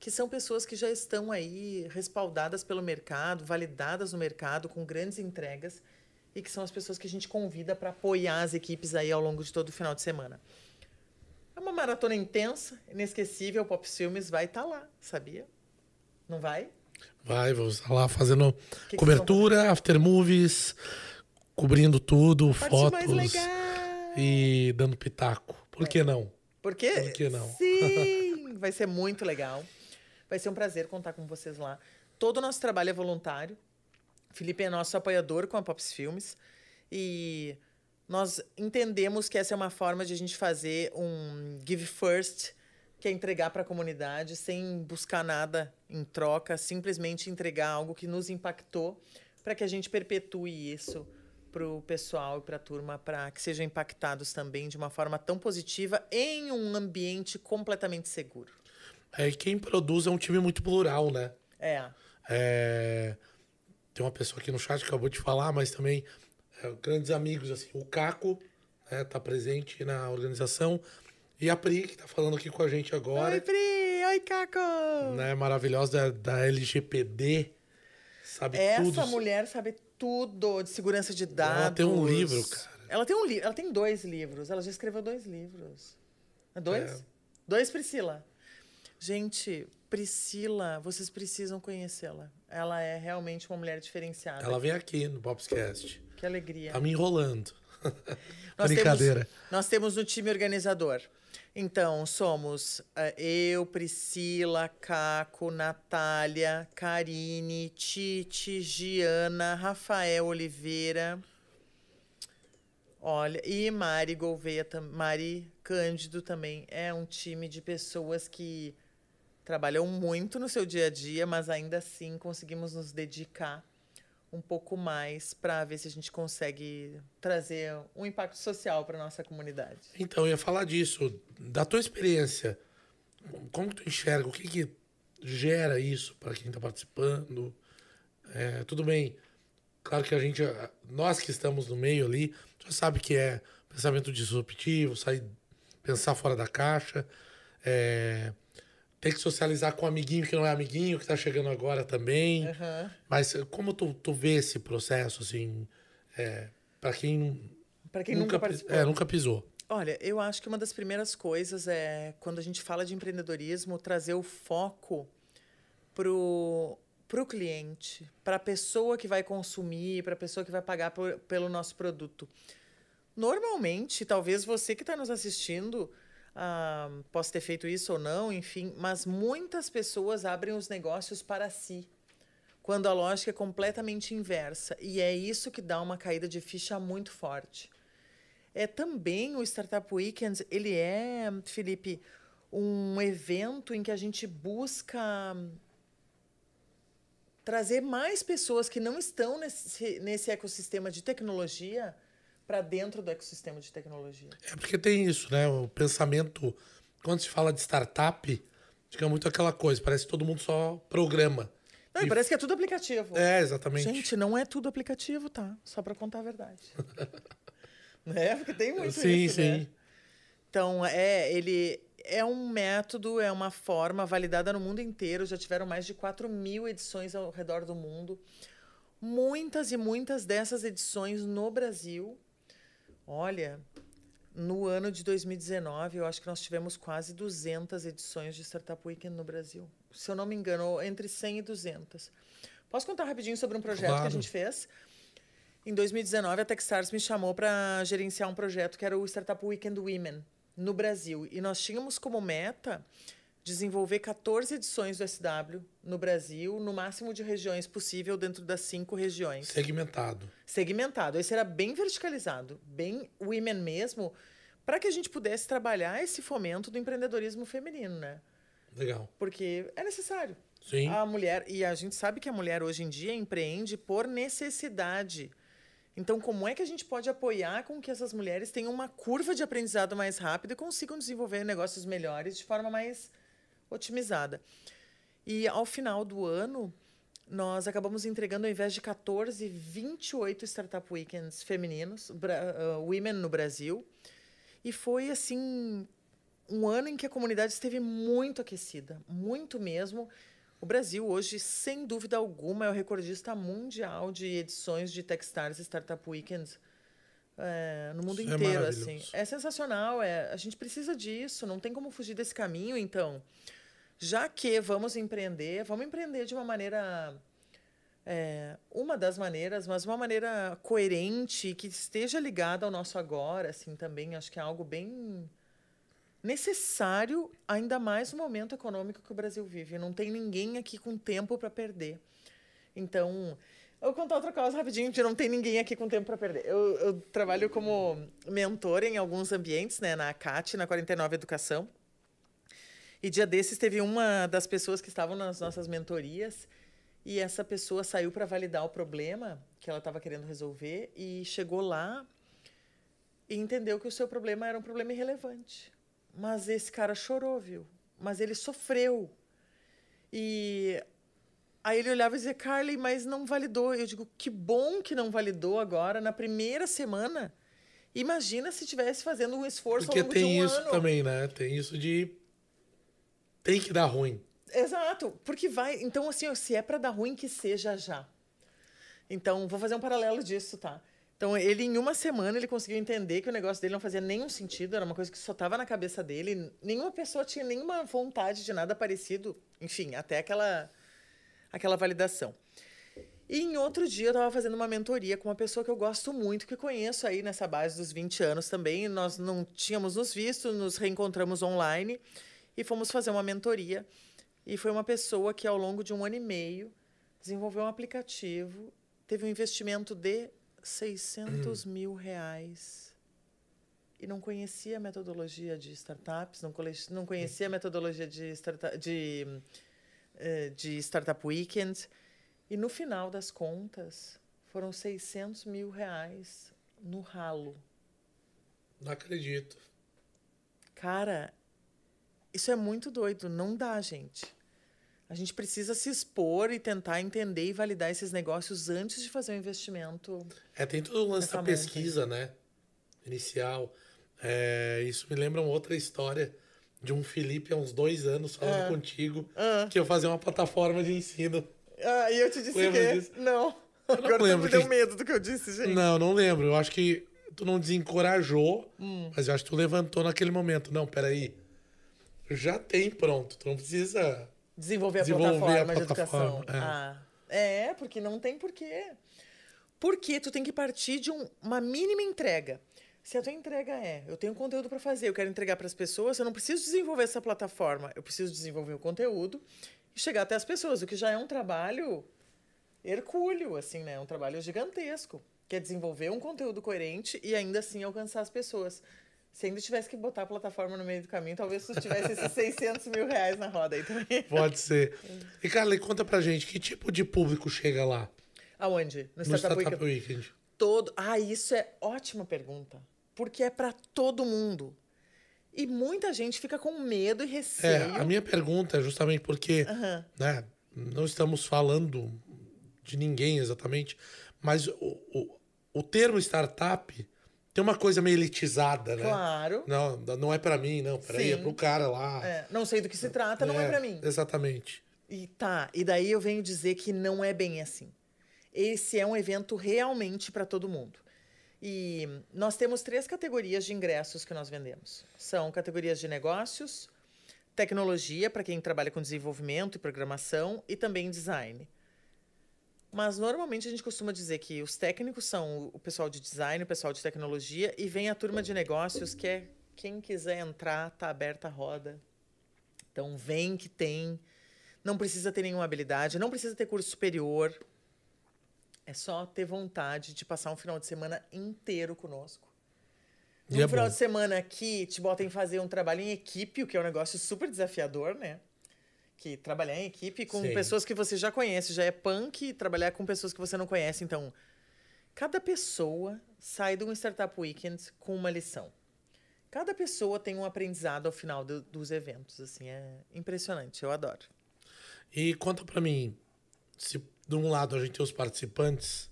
Que são pessoas que já estão aí respaldadas pelo mercado, validadas no mercado, com grandes entregas, e que são as pessoas que a gente convida para apoiar as equipes aí ao longo de todo o final de semana. É uma maratona intensa, inesquecível, o Pop Filmes vai estar lá, sabia? Não vai? Vai, vou estar lá fazendo que cobertura, after movies, cobrindo tudo, Parte fotos e dando pitaco. Por que não? Por quê? Por que não? Sim! Vai ser muito legal. Vai ser um prazer contar com vocês lá. Todo o nosso trabalho é voluntário. Felipe é nosso apoiador com a Pops Filmes. E nós entendemos que essa é uma forma de a gente fazer um give first, que é entregar para a comunidade sem buscar nada em troca, simplesmente entregar algo que nos impactou para que a gente perpetue isso para o pessoal e para a turma, para que sejam impactados também de uma forma tão positiva em um ambiente completamente seguro. É, quem produz é um time muito plural, né? É. É, tem uma pessoa aqui no chat que acabou de falar, mas também é, grandes amigos, assim, o Caco né, tá presente na organização. E a Pri, que tá falando aqui com a gente agora. Oi, Pri! Oi, Caco! Né, maravilhosa da, da LGPD. Sabe Essa tudo. mulher sabe tudo de segurança de dados. Ela tem um livro, cara. Ela tem um livro, ela tem dois livros. Ela já escreveu dois livros. É Dois? É. Dois, Priscila. Gente, Priscila, vocês precisam conhecê-la. Ela é realmente uma mulher diferenciada. Ela vem aqui no Popscast. Que alegria. Tá me enrolando. Nós Brincadeira. Temos, nós temos um time organizador. Então, somos eh, eu, Priscila, Caco, Natália, Karine, Tite, Giana, Rafael Oliveira. Olha, e Mari Gouveia, Mari Cândido também. É um time de pessoas que trabalham muito no seu dia a dia, mas ainda assim conseguimos nos dedicar um pouco mais para ver se a gente consegue trazer um impacto social para nossa comunidade. Então, eu ia falar disso. Da tua experiência, como tu enxerga? O que, que gera isso para quem está participando? É, tudo bem. Claro que a gente, nós que estamos no meio ali, já sabe que é pensamento disruptivo, sair, pensar fora da caixa, é, tem que socializar com o amiguinho que não é amiguinho, que está chegando agora também. Aham. Mas como tu, tu vê esse processo, assim, é, para quem, Para quem nunca, participou. é, nunca pisou? Olha, eu acho que uma das primeiras coisas é, quando a gente fala de empreendedorismo, trazer o foco pro pro cliente, para a pessoa que vai consumir, para a pessoa que vai pagar por- pelo nosso produto. Normalmente, talvez você que está nos assistindo ah, possa ter feito isso ou não, enfim, mas muitas pessoas abrem os negócios para si, quando a lógica é completamente inversa. E é isso que dá uma caída de ficha muito forte. É também o Startup Weekend, ele é, Felipe, um evento em que a gente busca trazer mais pessoas que não estão nesse, nesse ecossistema de tecnologia para dentro do ecossistema de tecnologia. É porque tem isso, né? O pensamento, quando se fala de startup, fica muito aquela coisa, parece que todo mundo só programa. Não, e parece que é tudo aplicativo. É, exatamente. Gente, não é tudo aplicativo, tá? Só para contar a verdade. né? Porque tem muito sim, isso, sim. né? Então, é, ele é um método, é uma forma validada no mundo inteiro. Já tiveram mais de 4 mil edições ao redor do mundo. Muitas e muitas dessas edições no Brasil. Olha, no ano de 2019, eu acho que nós tivemos quase 200 edições de Startup Weekend no Brasil. Se eu não me engano, entre 100 e 200. Posso contar rapidinho sobre um projeto que a Claro. gente fez? Em 2019, a Techstars me chamou para gerenciar um projeto que era o Startup Weekend Women no Brasil. E nós tínhamos como meta desenvolver 14 edições do SW no Brasil, no máximo de regiões possível dentro das cinco regiões Segmentado. segmentado. Esse era bem verticalizado, bem women mesmo, para que a gente pudesse trabalhar esse fomento do empreendedorismo feminino, né? Legal. Porque é necessário. Sim. A mulher, e a gente sabe que a mulher hoje em dia empreende por necessidade. Então, como é que a gente pode apoiar com que essas mulheres tenham uma curva de aprendizado mais rápida e consigam desenvolver negócios melhores de forma mais otimizada? E ao final do ano, nós acabamos entregando, ao invés de 14, 28 Startup Weekends femininos, ah, women no Brasil. E foi, assim, um ano em que a comunidade esteve muito aquecida, muito mesmo. O Brasil hoje, sem dúvida alguma, é o recordista mundial de edições de Techstars Startup Weekends é, no mundo Isso é inteiro. assim. maravilhoso. É sensacional, é, a gente precisa disso, não tem como fugir desse caminho. Então, já que vamos empreender, vamos empreender de uma maneira é, uma das maneiras, mas uma maneira coerente, que esteja ligada ao nosso agora, assim, também. Acho que é algo bem necessário, ainda mais no momento econômico que o Brasil vive. Não tem ninguém aqui com tempo para perder. Então, eu vou contar outra coisa rapidinho, que não tem ninguém aqui com tempo para perder. Eu, eu trabalho como mentora em alguns ambientes, né, na CAT, na 49 Educação. E dia desses teve uma das pessoas que estavam nas nossas mentorias e essa pessoa saiu para validar o problema que ela estava querendo resolver e chegou lá e entendeu que o seu problema era um problema irrelevante. Mas esse cara chorou, viu? Mas ele sofreu. E Aí ele olhava e dizia, Carly, mas não validou. Eu digo, que bom que não validou agora, na primeira semana. Imagina se estivesse fazendo um esforço Porque ao longo tem de um isso ano. também, né? Tem isso de. Tem que dar ruim. Exato, porque vai. Então, assim, se é para dar ruim, que seja já. Então, vou fazer um paralelo disso, tá? Então, ele, em uma semana, ele conseguiu entender que o negócio dele não fazia nenhum sentido, era uma coisa que só estava na cabeça dele. Nenhuma pessoa tinha nenhuma vontade de nada parecido. Enfim, até aquela, aquela validação. E em outro dia eu estava fazendo uma mentoria com uma pessoa que eu gosto muito, que conheço aí nessa base dos 20 anos também. Nós não tínhamos nos visto, nos reencontramos online e fomos fazer uma mentoria. E foi uma pessoa que, ao longo de um ano e meio, desenvolveu um aplicativo, teve um investimento de 600 mil reais. E não conhecia a metodologia de startups, não, conhecia a metodologia de, startup, de, eh, de Startup Weekend. E no final das contas, foram 600 mil reais no ralo. Não acredito. Cara, isso é muito doido. Não dá, gente. A gente precisa se expor e tentar entender e validar esses negócios antes de fazer o investimento. É, tem todo o lance da pesquisa, né? Inicial. É, isso me lembra uma outra história de um Felipe há uns dois anos falando contigo Ah. que eu fazia uma plataforma de ensino. Ah, e eu te disse Lembra que. disso? Não. não Agora tu lembro me deu que- medo do que eu disse, gente. Não, não lembro. Eu acho que tu não desencorajou, Hum. mas eu acho que tu levantou naquele momento. Não, peraí. Já tem pronto. Tu não precisa. Desenvolver a Desenvolver a plataforma de plataforma, educação. é. Ah, é, porque não tem porquê. Porque tu tem que partir de um- uma mínima entrega. Se a tua entrega é, eu tenho conteúdo para fazer, eu quero entregar para as pessoas, eu não preciso desenvolver essa plataforma, eu preciso desenvolver o conteúdo e chegar até as pessoas, o que já é um trabalho hercúleo, assim, né? É um trabalho gigantesco, que é desenvolver um conteúdo coerente e ainda assim alcançar as pessoas. Se ainda tivesse que botar a plataforma no meio do caminho, talvez tu tivesse esses 600 mil reais na roda aí também. Pode ser. E, Carla, conta pra gente, que tipo de público chega lá Aonde? No no Startup Startup Weekend? Weekend? Todo. Ah, isso é ótima pergunta. Porque é para todo mundo. E muita gente fica com medo e É, receio. a minha pergunta é justamente porque né, não estamos falando de ninguém exatamente, mas o, o, o termo startup tem uma coisa meio elitizada, né? Claro. Não, não é pra mim, não. Peraí, é pro cara lá. É, não sei do que se trata, não é para mim. Exatamente. E tá, e daí eu venho dizer que não é bem assim. Esse é um evento realmente para todo mundo. E nós temos três categorias de ingressos que nós vendemos. São categorias de negócios, tecnologia, para quem trabalha com desenvolvimento e programação, e também design. Mas normalmente a gente costuma dizer que os técnicos são o pessoal de design, o pessoal de tecnologia, e vem a turma de negócios, que é quem quiser entrar, tá aberta a roda. Então vem que tem. Não precisa ter nenhuma habilidade, não precisa ter curso superior. É só ter vontade de passar um final de semana inteiro conosco. E Um é final bom. de semana aqui te bota em fazer um trabalho em equipe, o que é um negócio super desafiador, né? Que trabalhar em equipe com Sim. pessoas que você já conhece, já é punk, trabalhar com pessoas que você não conhece. Então, cada pessoa sai de um Startup Weekend com uma lição. Cada pessoa tem um aprendizado ao final do- dos eventos. Assim, é impressionante, eu adoro. E conta pra mim, se de um lado a gente tem os participantes,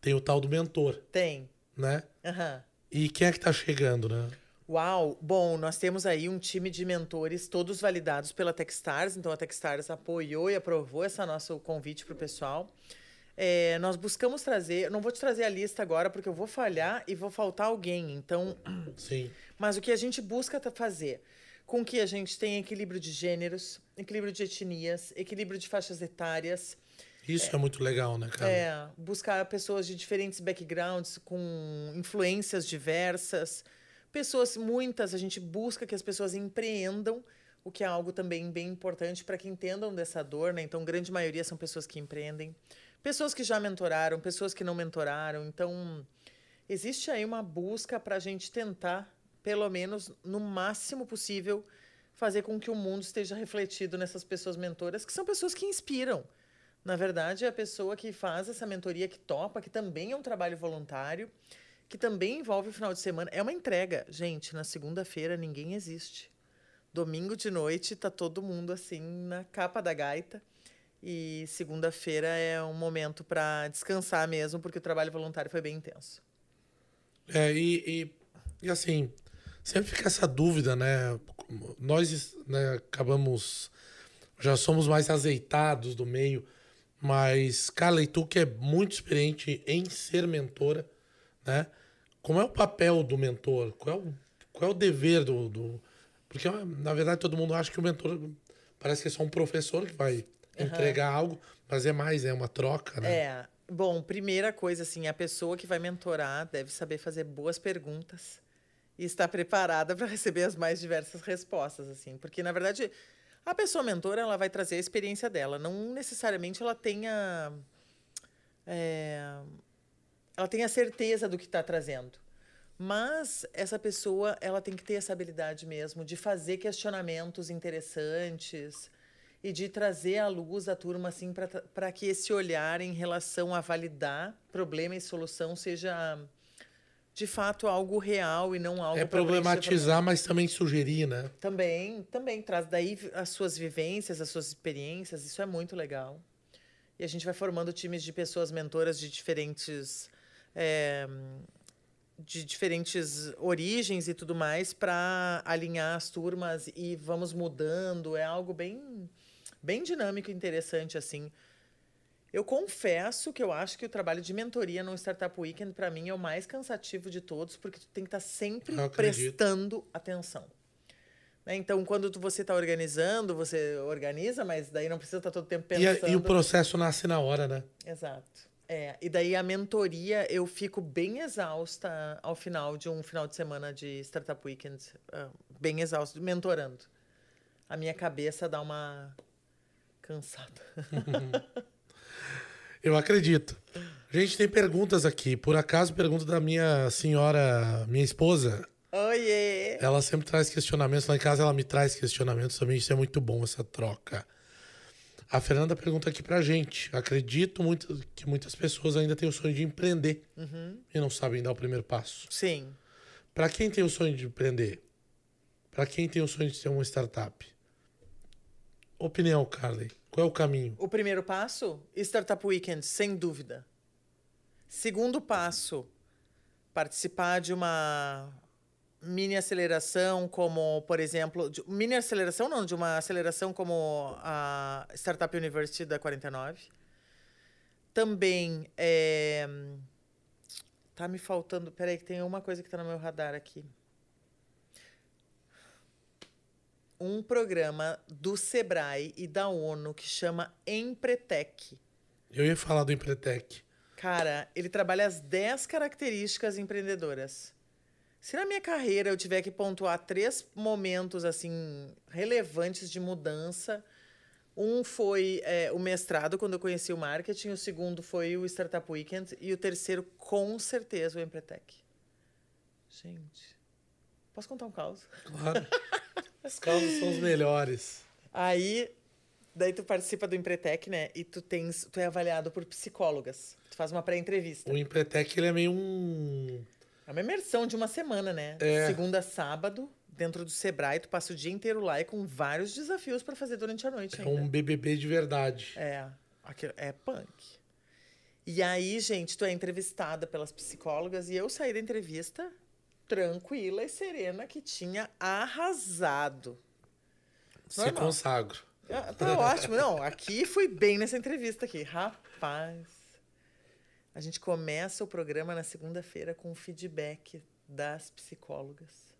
tem o tal do mentor, Tem. né? Aham. E quem é que tá chegando, né? Uau! Bom, nós temos aí um time de mentores, todos validados pela Techstars. Então, a Techstars apoiou e aprovou esse nosso convite para o pessoal. É, nós buscamos trazer... Não vou te trazer a lista agora, porque eu vou falhar e vou faltar alguém. Então, Sim. mas o que a gente busca fazer? Com que a gente tenha equilíbrio de gêneros, equilíbrio de etnias, equilíbrio de faixas etárias, Isso é, muito legal, né, cara? é, buscar pessoas de diferentes backgrounds, com influências diversas. Pessoas, muitas, a gente busca que as pessoas empreendam, o que é algo também bem importante para que entendam dessa dor, né? Então, grande maioria são pessoas que empreendem. Pessoas que já mentoraram, pessoas que não mentoraram. Então, existe aí uma busca para a gente tentar, pelo menos no máximo possível, fazer com que o mundo esteja refletido nessas pessoas mentoras, que são pessoas que inspiram. Na verdade, é a pessoa que faz essa mentoria, que topa, que também é um trabalho voluntário, que também envolve o final de semana. É uma entrega. Gente, na segunda-feira ninguém existe. Domingo de noite tá todo mundo assim na capa da gaita. E segunda-feira é um momento para descansar mesmo, porque o trabalho voluntário foi bem intenso. É, e, e, e assim, sempre fica essa dúvida, né? Nós né, acabamos. Já somos mais azeitados do meio, mas, Carla, e tu que é muito experiente em ser mentora, né? Como é o papel do mentor? Qual é o, qual é o dever do, do. Porque, na verdade, todo mundo acha que o mentor parece que é só um professor que vai entregar algo, mas é mais, é uma troca, né? É. Bom, primeira coisa, assim, a pessoa que vai mentorar deve saber fazer boas perguntas e estar preparada para receber as mais diversas respostas, assim. Porque, na verdade, a pessoa mentora, ela vai trazer a experiência dela. Não necessariamente ela tenha... É, ela tenha certeza do que está trazendo. Mas essa pessoa, ela tem que ter essa habilidade mesmo de fazer questionamentos interessantes, e de trazer à luz a turma assim para que esse olhar em relação a validar problema e solução seja de fato algo real e não algo é problematizar mas também sugerir né? Também também traz daí as suas vivências as suas experiências isso é muito legal. E a gente vai formando times de pessoas mentoras de diferentes é, de diferentes origens e tudo mais para alinhar as turmas e vamos mudando é algo bem bem dinâmico e interessante assim. Eu confesso que eu acho que o trabalho de mentoria no Startup Weekend, para mim, é o mais cansativo de todos, porque tu tem que estar tá sempre prestando atenção. Né? Então, quando tu, você está organizando, você organiza, mas daí não precisa estar tá todo tempo pensando. E, e, o processo nasce na hora, né? Exato. É, e daí a mentoria, eu fico bem exausta ao final de um final de semana de Startup Weekend. Uh, bem exausta, mentorando. A minha cabeça dá uma Cansada. Eu acredito. A gente tem perguntas aqui. Por acaso, pergunta da minha senhora, minha esposa. Oiê! Ela sempre traz questionamentos. Lá em casa ela me traz questionamentos também. Isso é muito bom, essa troca. A Fernanda pergunta aqui pra gente. Acredito muito que muitas pessoas ainda têm o sonho de empreender uhum. e não sabem dar o primeiro passo. Sim. Para quem tem o sonho de empreender? Para quem tem o sonho de ter uma startup? Opinião, Carly. Qual é o caminho? O primeiro passo, Startup Weekend, sem dúvida. Segundo passo, participar de uma mini aceleração, como, por exemplo, de, mini aceleração não, de uma aceleração como a Startup University da 49. Também é, tá me faltando, peraí que tem uma coisa que está no meu radar aqui. um programa do Sebrae e da ONU que chama Empretec. Eu ia falar do Empretec. Cara, ele trabalha as 10 características empreendedoras. Se na minha carreira eu tiver que pontuar três momentos assim relevantes de mudança, um foi é, o mestrado, quando eu conheci o marketing, o segundo foi o Startup Weekend, e o terceiro, com certeza, o Empretec. Gente, posso contar um caos? Claro. Os casos são os melhores. Aí, daí tu participa do Empretec, né? E tu tens, tu é avaliado por psicólogas. Tu faz uma pré-entrevista. O Empretec, ele é meio um... É uma imersão de uma semana, né? É. Segunda a sábado, dentro do Sebrae, tu passa o dia inteiro lá e com vários desafios para fazer durante a noite É ainda. um BBB de verdade. É, aquilo- é punk. E aí, gente, tu é entrevistada pelas psicólogas e eu saí da entrevista tranquila e serena que tinha arrasado. Se consagro. Ah, Tá ótimo. Não, aqui fui bem nessa entrevista aqui. Rapaz. A gente começa o programa na segunda-feira com o feedback das psicólogas.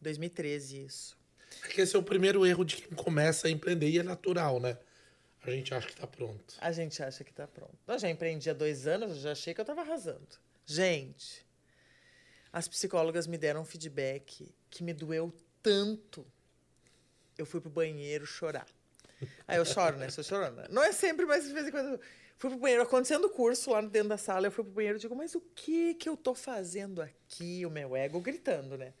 2013, isso. É que esse é o primeiro erro de quem começa a empreender e é natural, né? A gente acha que tá pronto. A gente acha que tá pronto. Eu já empreendi há dois anos, eu já achei que eu tava arrasando. Gente, as psicólogas me deram um feedback que me doeu tanto. Eu fui pro banheiro chorar. Aí eu choro, né? Sou chorona. Não é sempre, mas de vez em quando. Fui pro banheiro, acontecendo o curso lá dentro da sala, eu fui pro banheiro e digo, mas o que que eu tô fazendo aqui? O meu ego gritando, né?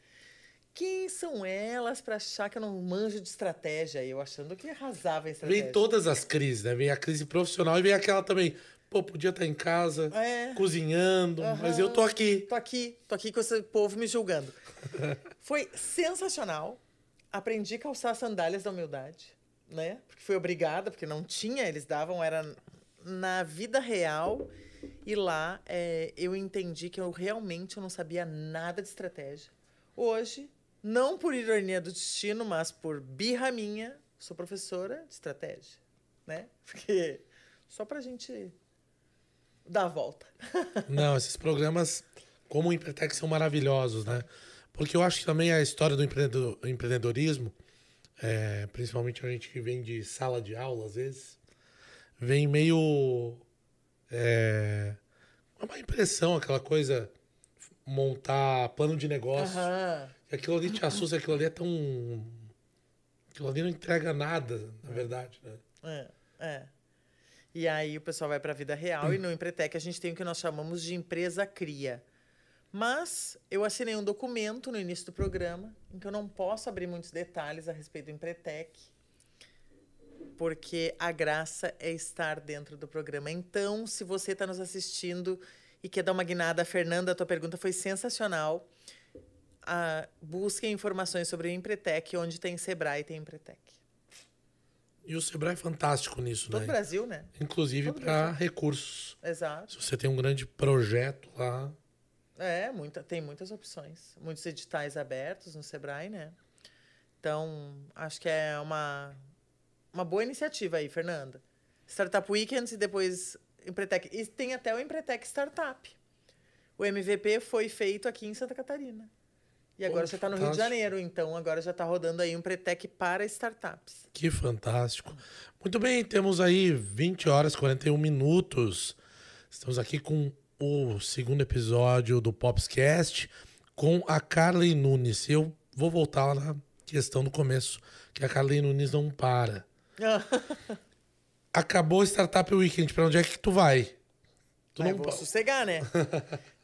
Quem são elas para achar que eu não manjo de estratégia? Eu achando que arrasava em estratégia. Vem todas as crises, né? Vem a crise profissional e vem aquela também. Pô, podia estar em casa, É. cozinhando, mas eu tô aqui. Tô aqui, tô aqui com esse povo me julgando. Foi sensacional. Aprendi a calçar as sandálias da humildade. né? Porque fui obrigada, porque não tinha, eles davam, era na vida real. E lá é, eu entendi que eu realmente não sabia nada de estratégia. Hoje, não por ironia do destino, mas por birra minha, sou professora de estratégia, né? Porque só pra gente dar a volta. Não, esses programas, como o Empretec, são maravilhosos, né? Porque eu acho que também a história do empreendedor- empreendedorismo, é, principalmente a gente que vem de sala de aula, às vezes, vem meio. É, uma impressão, aquela coisa, montar plano de negócio. E aquilo ali te assusta, aquilo ali é tão. Aquilo ali não entrega nada, na verdade, né? É, é. E aí o pessoal vai para a vida real e no Empretec a gente tem o que nós chamamos de empresa cria. Mas eu assinei um documento no início do programa em que eu não posso abrir muitos detalhes a respeito do Empretec, porque a graça é estar dentro do programa. Então, se você está nos assistindo e quer dar uma guinada, Fernanda, a tua pergunta foi sensacional. Ah, busquem informações sobre o Empretec, onde tem Sebrae e tem Empretec. E o Sebrae é fantástico nisso, Todo né? Brasil, né? Inclusive Todo para recursos. Exato. Se você tem um grande projeto lá, É, muita, tem muitas opções. Muitos editais abertos no Sebrae, né? Então, acho que é uma, uma boa iniciativa aí, Fernanda. Startup Weekends e depois Empretec. E tem até o Empretec Startup. O MVP foi feito aqui em Santa Catarina. E agora Pô, você está no Rio de. Janeiro, então agora já está rodando aí um Empretec para startups. que fantástico. Muito bem, temos aí 20 horas e 41 minutos. Estamos aqui com o segundo episódio do Popscast com a Carly Nunes. Eu vou voltar lá na questão do começo, que a Carly Nunes não para. Acabou o Startup Weekend, para onde é que tu vai? Tu não vou pa- sossegar, né?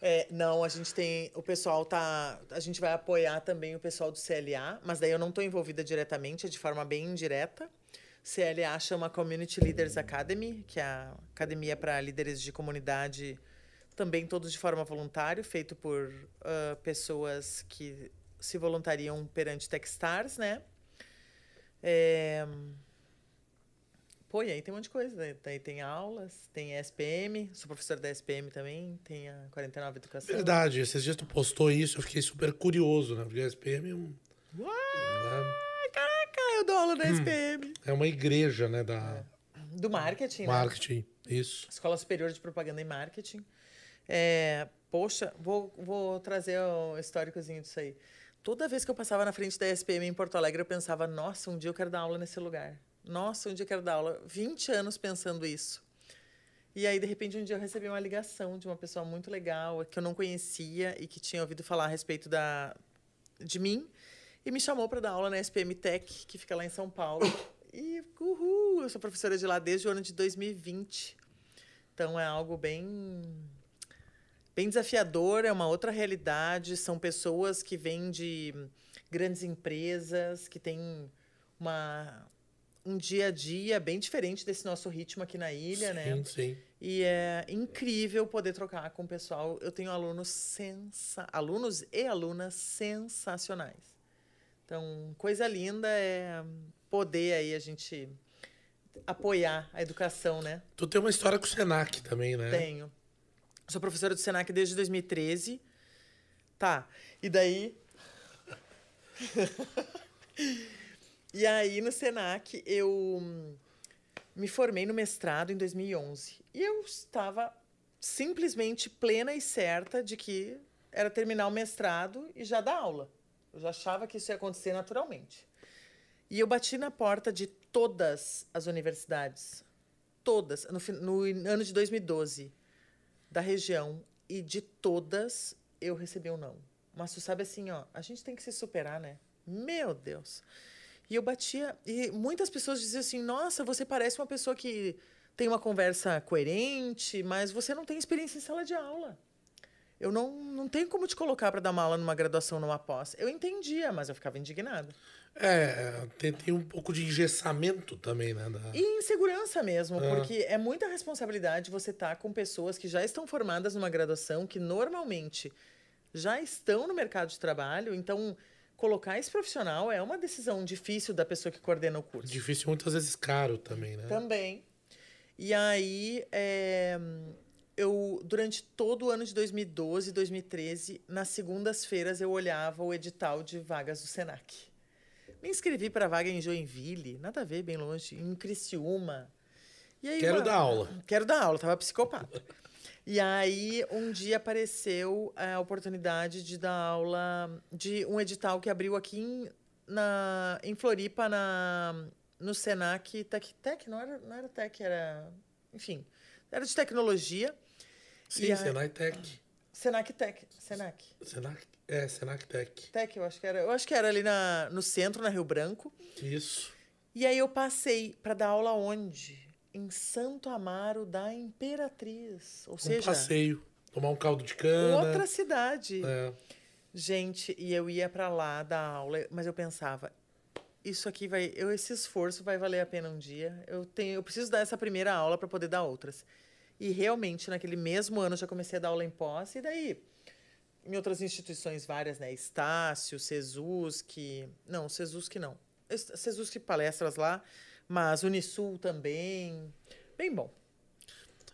É, não, a gente tem. O pessoal tá. A gente vai apoiar também o pessoal do CLA, mas daí eu não estou envolvida diretamente, é de forma bem indireta. CLA chama Community Leaders Academy, que é a academia para líderes de comunidade, também todos de forma voluntária, feito por ah, pessoas que se voluntariam perante Techstars, né? É... Pô, e aí tem um monte de coisa. Né? Daí tem aulas, tem SPM, sou professora da SPM também, tem a 49 Educação. Verdade, esses dias tu postou isso, eu fiquei super curioso, né? Porque a SPM é, um- Uau, né? caraca, eu dou aula da SPM. é uma igreja, né? Da Do marketing, né? marketing. Isso. Escola Superior de Propaganda e Marketing. É, poxa, vou, vou trazer o históricozinho disso aí. Toda vez que eu passava na frente da SPM em Porto Alegre, eu pensava, nossa, um dia eu quero dar aula nesse lugar. Nossa, um dia eu quero dar aula. 20 anos pensando isso. E aí, de repente, um dia eu recebi uma ligação de uma pessoa muito legal, que eu não conhecia e que tinha ouvido falar a respeito da, de mim. E me chamou para dar aula na SPM Tech, que fica lá em São Paulo. E, uhul, eu sou professora de lá desde o ano de 2020. Então é algo bem bem desafiador, é uma outra realidade, são pessoas que vêm de grandes empresas, que têm uma um dia a dia bem diferente desse nosso ritmo aqui na ilha, sim, né? sim. E é incrível poder trocar com o pessoal. Eu tenho alunos sensa... alunos e alunas sensacionais. Então, coisa linda é poder aí a gente apoiar a educação, né? Tu tem uma história com o Senac também, né? Tenho. Sou professora do Senac desde 2013. Tá. E daí. e aí, no Senac, eu hum, me formei no mestrado em 2011. E eu estava simplesmente plena e certa de que era terminar o mestrado e já dar aula. Eu já achava que isso ia acontecer naturalmente. E eu bati na porta de todas as universidades. Todas. No, no ano de 2012 da região e de todas eu recebi um não. Mas tu sabe assim, ó, a gente tem que se superar, né? Meu Deus. E eu batia e muitas pessoas diziam assim: "Nossa, você parece uma pessoa que tem uma conversa coerente, mas você não tem experiência em sala de aula. Eu não, não tenho como te colocar para dar uma aula numa graduação, numa pós. Eu entendia, mas eu ficava indignada. É, tem, tem um pouco de engessamento também, né? da- E insegurança mesmo, Ah. porque é muita responsabilidade você estar com pessoas que já estão formadas numa graduação, que normalmente já estão no mercado de trabalho. Então, colocar esse profissional é uma decisão difícil da pessoa que coordena o curso. Difícil, muitas vezes caro também, né? Também. E aí, é, eu, durante todo o ano de 2012 e 2013, nas segundas-feiras eu olhava o edital de vagas do SENAC. Me inscrevi para vaga em Joinville, nada a ver, bem longe, em Criciúma. E aí, Quero uma- dar aula. Quero dar aula, tava psicopata. E aí, um dia apareceu a oportunidade de dar aula de um edital que abriu aqui em, na, em Floripa, na, no Senac Tech, Tech não, era, não era Tech, era. Enfim, era de tecnologia. Sim, a- Senai Tech. Senac Tech. Senac. Senac, é, Senac Tech. Tech, eu acho que era. Eu acho que era ali na, no centro, na Rio Branco. Isso. E aí eu passei para dar aula onde? Em Santo Amaro da Imperatriz. Ou Um seja, passeio. Tomar um caldo de cana. outra cidade. É. Gente, e eu ia para lá dar aula, mas eu pensava, isso aqui vai, eu esse esforço vai valer a pena um dia. Eu tenho, eu preciso dar essa primeira aula para poder dar outras. E realmente naquele mesmo ano eu já comecei a dar aula em pós e daí em outras instituições várias, né? Estácio, Sesusk, não, Sesusk não. Es- Sesusk palestras lá, mas Unisul também. Bem bom.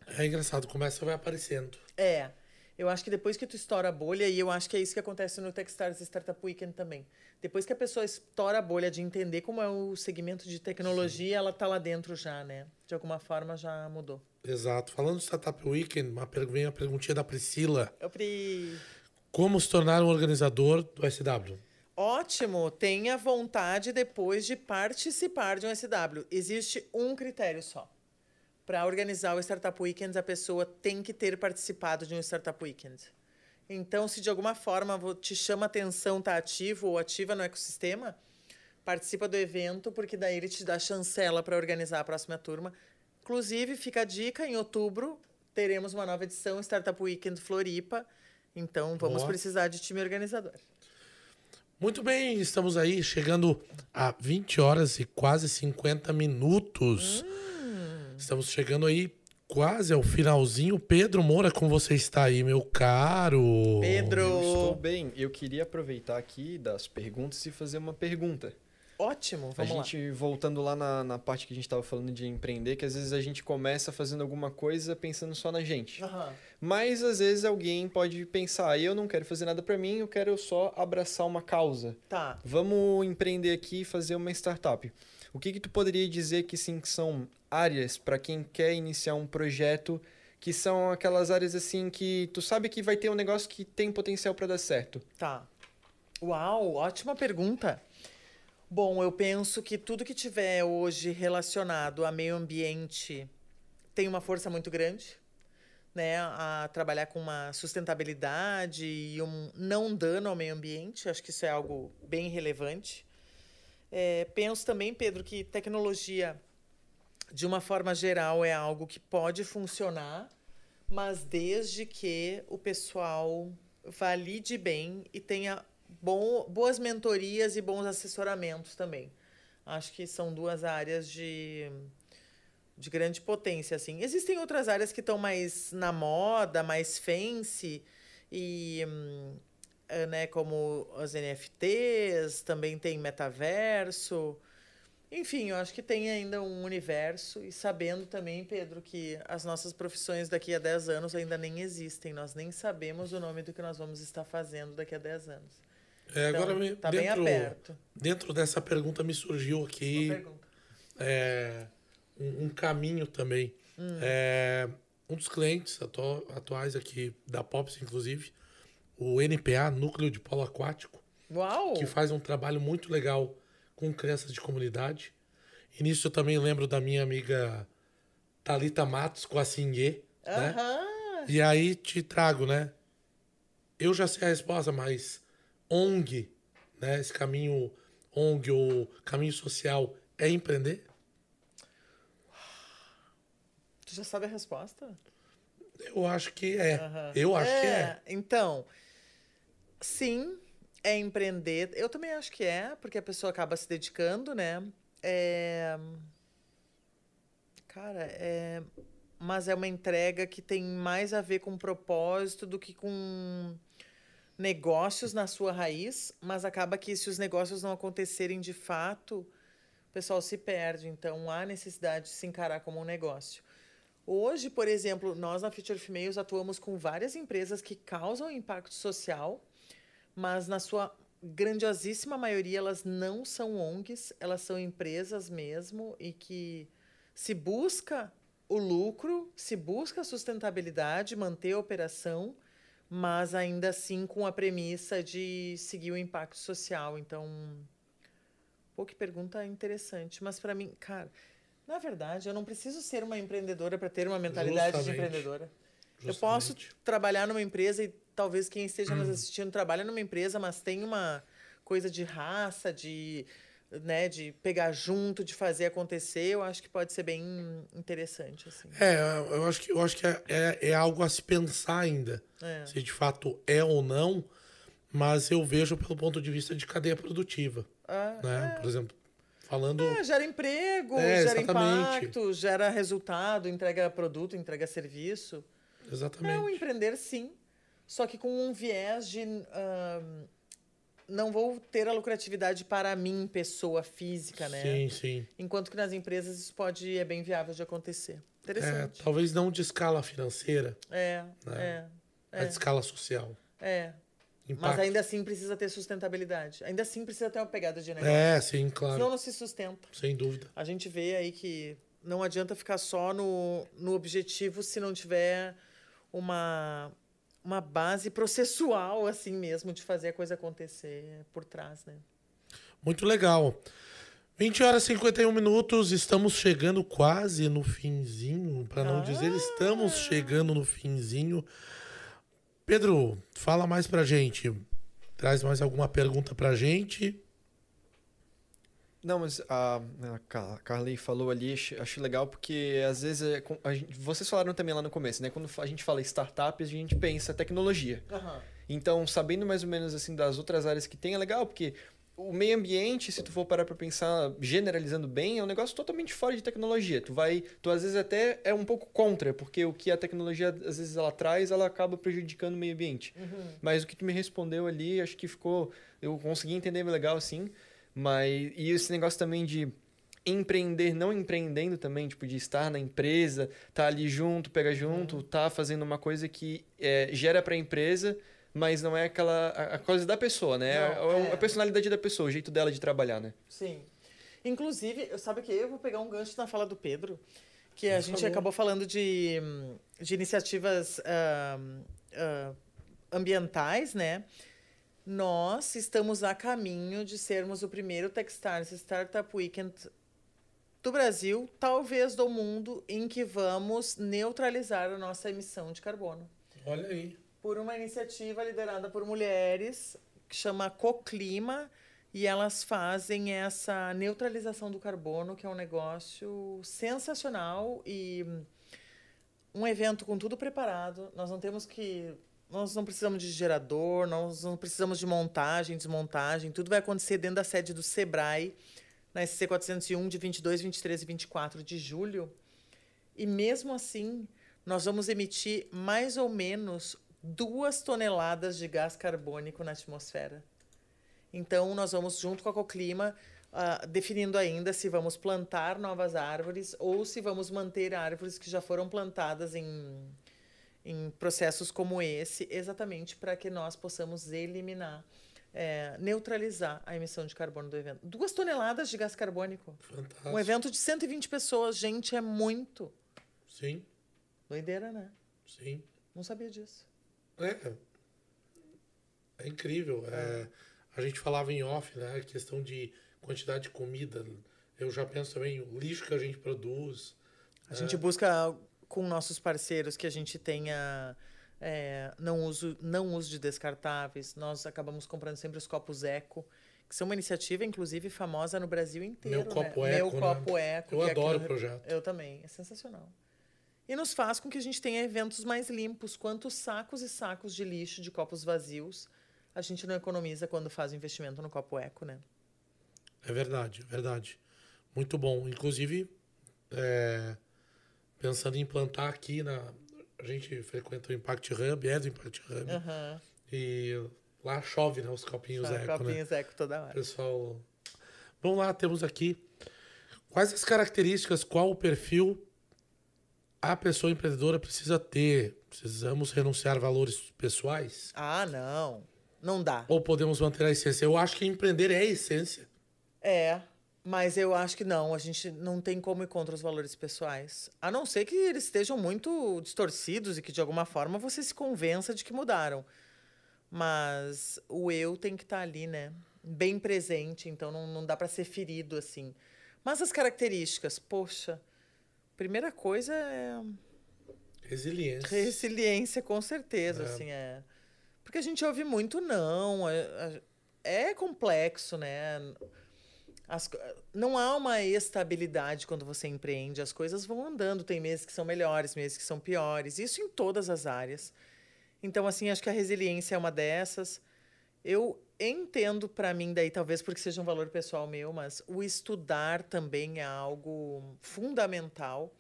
É engraçado, começa vai aparecendo. É. Eu acho que depois que tu estoura a bolha, e eu acho que é isso que acontece no Techstars Startup Weekend também. Depois que a pessoa estoura a bolha de entender como é o segmento de tecnologia, ela tá lá dentro já, né? De alguma forma já mudou. Exato. Falando do Startup Weekend, uma vem a perguntinha da Priscila. Eu pre... Como se tornar um organizador do SW? Ótimo, tenha vontade depois de participar de um SW. Existe um critério só. Para organizar o Startup Weekend, a pessoa tem que ter participado de um Startup Weekend. Então, se de alguma forma te chama atenção, tá ativo ou ativa no ecossistema, participa do evento, porque daí ele te dá chancela para organizar a próxima turma. Inclusive, fica a dica, em outubro teremos uma nova edição Startup Weekend Floripa. Então, vamos Boa. precisar de time organizador. Muito bem, estamos aí chegando a 20 horas e quase 50 minutos. Estamos chegando aí quase ao finalzinho. Pedro Moura, como você está aí, meu caro? Pedro. Eu estou bem. Eu queria aproveitar aqui das perguntas e fazer uma pergunta. Ótimo, a vamos lá. gente, voltando lá na, na parte que a gente estava falando de empreender, que às vezes a gente começa fazendo alguma coisa pensando só na gente. Aham. Mas às vezes alguém pode pensar, eu não quero fazer nada para mim, eu quero só abraçar uma causa. Tá. Vamos empreender aqui e fazer uma startup. O que, que tu poderia dizer que sim que são áreas para quem quer iniciar um projeto que são aquelas áreas assim que tu sabe que vai ter um negócio que tem potencial para dar certo? Tá. Uau, ótima pergunta. Bom, eu penso que tudo que tiver hoje relacionado a meio ambiente tem uma força muito grande, né? A trabalhar com uma sustentabilidade e um não dano ao meio ambiente. Acho que isso é algo bem relevante. É, penso também, Pedro, que tecnologia, de uma forma geral, é algo que pode funcionar, mas desde que o pessoal valide bem e tenha bom, boas mentorias e bons assessoramentos também. Acho que são duas áreas de, de grande potência. Assim. Existem outras áreas que estão mais na moda, mais fancy, e, hum, né, como as NFTs, também tem metaverso. Enfim, eu acho que tem ainda um universo e sabendo também, Pedro, que as nossas profissões daqui a 10 anos ainda nem existem. Nós nem sabemos o nome do que nós vamos estar fazendo daqui a 10 anos. É, Então, agora, tá bem dentro, aberto. dentro dessa pergunta me surgiu aqui Uma pergunta. é, um, um caminho também. Hum. É, um dos clientes atu- atuais aqui da Pops, inclusive, o NPA, Núcleo de Polo Aquático, Uau! que faz um trabalho muito legal com crianças de comunidade. E nisso eu também lembro da minha amiga Talita Matos com a Sinhê, né? Aham! E aí te trago, né? Eu já sei a resposta, mas ONG, né? Esse caminho ONG ou caminho social é empreender? Tu já sabe a resposta? Eu acho que é. Aham. Eu acho que é. Então, sim, é empreender. Eu também acho que é, porque a pessoa acaba se dedicando, né? É... Cara, é... Mas é uma entrega que tem mais a ver com propósito do que com negócios na sua raiz, mas acaba que se os negócios não acontecerem de fato, o pessoal se perde. Então há necessidade de se encarar como um negócio. Hoje, por exemplo, nós na Future Females atuamos com várias empresas que causam impacto social, mas na sua grandiosíssima maioria elas não são ONGs, elas são empresas mesmo e que se busca o lucro, se busca a sustentabilidade, manter a operação, mas ainda assim com a premissa de seguir o impacto social. Então, pô, que pergunta interessante. Mas para mim, cara, na verdade, eu não preciso ser uma empreendedora para ter uma mentalidade Justamente. de empreendedora. Eu Justamente. posso trabalhar numa empresa e talvez quem esteja Hum. nos assistindo trabalha numa empresa, mas tem uma coisa de raça, de, né, de pegar junto, de fazer acontecer. Eu acho que pode ser bem interessante assim. É, eu acho que, eu acho que é, é, é algo a se pensar ainda. É. Se de fato é ou não, mas eu vejo pelo ponto de vista de cadeia produtiva. Ah, né? Por exemplo, falando. É, gera emprego, É, gera exatamente. impacto, gera resultado, entrega produto, entrega serviço. É um Exatamente. empreender, sim. Só que com um viés de. ahn, não vou ter a lucratividade para mim, pessoa física, né? Sim, sim. Enquanto que nas empresas isso pode é bem viável de acontecer. É, Interessante. talvez não de escala financeira, É, Né? é, mas de escala social. é. Mas Impacto. ainda assim precisa ter sustentabilidade. Ainda assim precisa ter uma pegada de negócio. É, sim, claro. Senão não se sustenta. Sem dúvida. A gente vê aí que não adianta ficar só no, no objetivo se não tiver uma, uma base processual, assim mesmo, de fazer a coisa acontecer por trás, né? Muito legal. 20 horas e 51 minutos, estamos chegando quase no finzinho, para não dizer estamos chegando no finzinho. Pedro, fala mais pra gente. Traz mais alguma pergunta pra gente. Não, mas a, a Ca- Carly falou ali, acho, acho legal porque às vezes é gente- vocês falaram também lá no começo, né? Quando a gente fala startup, a gente pensa tecnologia. Então, sabendo mais ou menos assim das outras áreas que tem é legal, porque o meio ambiente, se tu for parar para pensar generalizando bem, é um negócio totalmente fora de tecnologia. Tu vai, tu às vezes até é um pouco contra, porque o que a tecnologia às vezes ela traz, ela acaba prejudicando o meio ambiente. Mas o que tu me respondeu ali, acho que ficou, eu consegui entender legal assim. Mas e esse negócio também de empreender, não empreendendo também, tipo, de estar na empresa, tá ali junto, pega junto, tá fazendo uma coisa que é, gera para a empresa, mas não é aquela a, coisa da pessoa, né? Não, É é. a personalidade da pessoa, o jeito dela de trabalhar, né? Sim. Inclusive, sabe o que? Eu vou pegar um gancho na fala do Pedro, que a Por gente favor. acabou falando de, hum, de iniciativas ah, ah, ambientais, né? Nós estamos a caminho de sermos o primeiro Techstars Startup Weekend do Brasil, talvez do mundo, em que vamos neutralizar a nossa emissão de carbono Olha aí. Por uma iniciativa liderada por mulheres que chama Coclima e elas fazem essa neutralização do carbono, que é um negócio sensacional e um evento com tudo preparado. Nós não temos que nós não precisamos de gerador, nós não precisamos de montagem, desmontagem, tudo vai acontecer dentro da sede do Sebrae, na SC 401 de 22, 23 e 24 de julho. E mesmo assim, nós vamos emitir mais ou menos duas toneladas de gás carbônico na atmosfera. Então, nós vamos, junto com a Coclima, ah, definindo ainda se vamos plantar novas árvores ou se vamos manter árvores que já foram plantadas em, em processos como esse, exatamente para que nós possamos eliminar, eh, neutralizar a emissão de carbono do evento. Duas toneladas de gás carbônico. Fantástico. Um evento de 120 pessoas, gente, é muito. Sim, Doideira, né? sim. Não sabia disso. É. É incrível. É, a gente falava em off, né? A questão de quantidade de comida. Eu já penso também o lixo que a gente produz. A gente busca com nossos parceiros que a gente tenha é, não, uso, não uso de descartáveis. Nós acabamos comprando sempre os copos eco, que são uma iniciativa, inclusive, famosa no Brasil inteiro. Meu Copo né? Eco, Meu né? Copo Eco. Eu é adoro o projeto. Eu também. É sensacional. E nos faz com que a gente tenha eventos mais limpos. Quantos sacos e sacos de lixo de copos vazios a gente não economiza quando faz o investimento no Copo Eco, né? É verdade, verdade. Muito bom. Inclusive, é, pensando em implantar aqui na. A gente frequenta o Impact Hub, é do Impact Hub. Aham. E Lá chove, né? Os copinhos Só eco, copinhos né? eco toda hora. Pessoal. Vamos lá, temos aqui. Quais as características, qual o perfil a pessoa empreendedora precisa ter? Precisamos renunciar a valores pessoais? Ah, não. Não dá. Ou podemos manter a essência? Eu acho que empreender é a essência. É, mas eu acho que não. A gente não tem como ir contra os valores pessoais. A não ser que eles estejam muito distorcidos e que, de alguma forma, você se convença de que mudaram. Mas o eu tem que estar ali, né? Bem presente, então não, não dá para ser ferido assim. Mas as características, poxa, primeira coisa é Resiliência. resiliência, com certeza, É. assim, é. Porque a gente ouve muito não, é, é complexo, né? As não há uma estabilidade quando você empreende, as coisas vão andando, tem meses que são melhores, meses que são piores, isso em todas as áreas. Então, assim, acho que a resiliência é uma dessas. Eu entendo para mim daí talvez porque seja um valor pessoal meu, mas o estudar também é algo fundamental.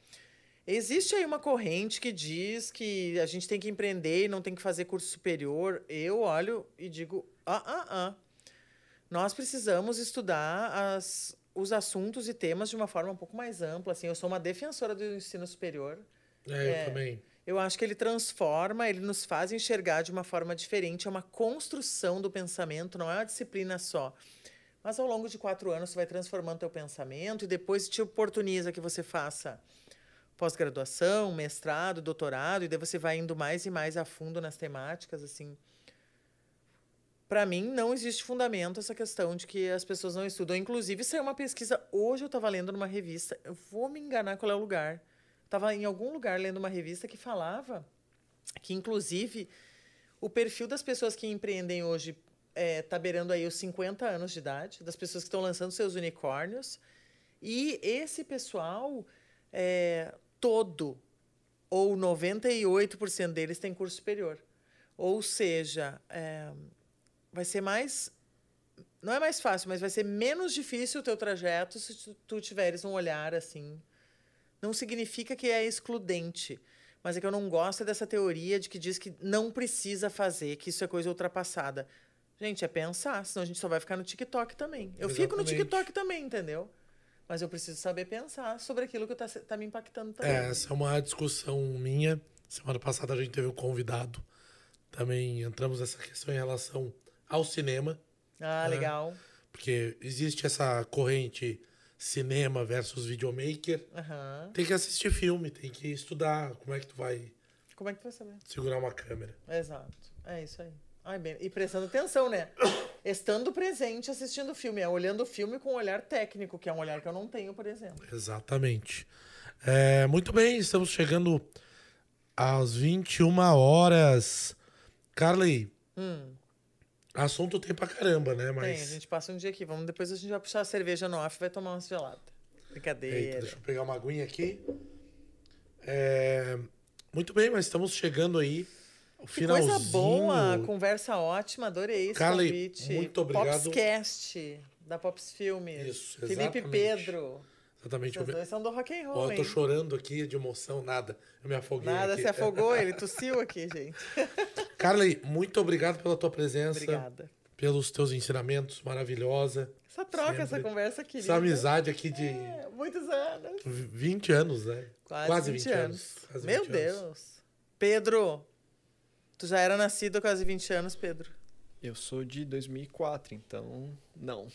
Existe aí uma corrente que diz que a gente tem que empreender e não tem que fazer curso superior. Eu olho e digo, ah, ah, ah. Nós precisamos estudar as, os assuntos e temas de uma forma um pouco mais ampla. Assim, eu sou uma defensora do ensino superior. É, É. eu também. Eu acho que ele transforma, ele nos faz enxergar de uma forma diferente. É uma construção do pensamento, não é uma disciplina só. Mas ao longo de quatro anos, você vai transformando teu pensamento e depois te oportuniza que você faça pós-graduação, mestrado, doutorado, e daí você vai indo mais e mais a fundo nas temáticas, assim. Para mim, não existe fundamento essa questão de que as pessoas não estudam. Inclusive, saiu uma pesquisa, hoje eu estava lendo numa revista, eu vou me enganar qual é o lugar. Estava em algum lugar lendo uma revista que falava que, inclusive, o perfil das pessoas que empreendem hoje está beirando aí os 50 anos de idade, das pessoas que estão lançando seus unicórnios. E esse pessoal, é, todo, ou 98% deles tem curso superior. Ou seja, é, vai ser mais. Não é mais fácil, mas vai ser menos difícil o teu trajeto se tu, tu tiveres um olhar assim. Não significa que é excludente, mas é que eu não gosto dessa teoria de que diz que não precisa fazer, que isso é coisa ultrapassada. Gente, é pensar, senão a gente só vai ficar no TikTok também. Eu fico no Exatamente. TikTok também, entendeu? Mas eu preciso saber pensar sobre aquilo que tá, se- tá me impactando também. É, essa é uma discussão minha. Semana passada a gente teve um convidado. Também entramos nessa questão em relação ao cinema. Ah, É. legal. Porque existe essa corrente cinema versus videomaker. Aham. Tem que assistir filme, tem que estudar como é que tu vai Como é que tu vai saber? segurar uma câmera. Exato. É isso aí. Ai, bem, e prestando atenção, né? Estando presente assistindo o filme, é olhando o filme com um olhar técnico, que é um olhar que eu não tenho, por exemplo. Exatamente. É, muito bem, estamos chegando às 21 horas. Carly, assunto tem pra caramba, né? Mas. Tem, a gente passa um dia aqui. Vamos, depois a gente vai puxar a cerveja no off e vai tomar uma gelada. Brincadeira. Eita, deixa eu pegar uma aguinha aqui. É, Muito bem, mas estamos chegando aí Que finalzinho. coisa boa, conversa ótima, adorei esse convite. muito obrigado. Popscast, da Pops Filmes. Isso, Felipe exatamente. Pedro. Exatamente. Vocês dois são do rock and Ó, roll, eu tô hein? chorando aqui de emoção, nada. Eu me afoguei Nada, aqui. se afogou, ele tossiu aqui, gente. Carly, muito obrigado pela tua presença. Obrigada. Pelos teus ensinamentos, maravilhosa. Essa troca, Sempre. essa conversa querida. Essa amizade aqui de É, muitos anos. 20 anos, né? Quase, 20, anos. Quase Meu 20 anos. Deus. Pedro, tu já era nascido há quase 20 anos, Pedro. Eu sou de 2004, então não.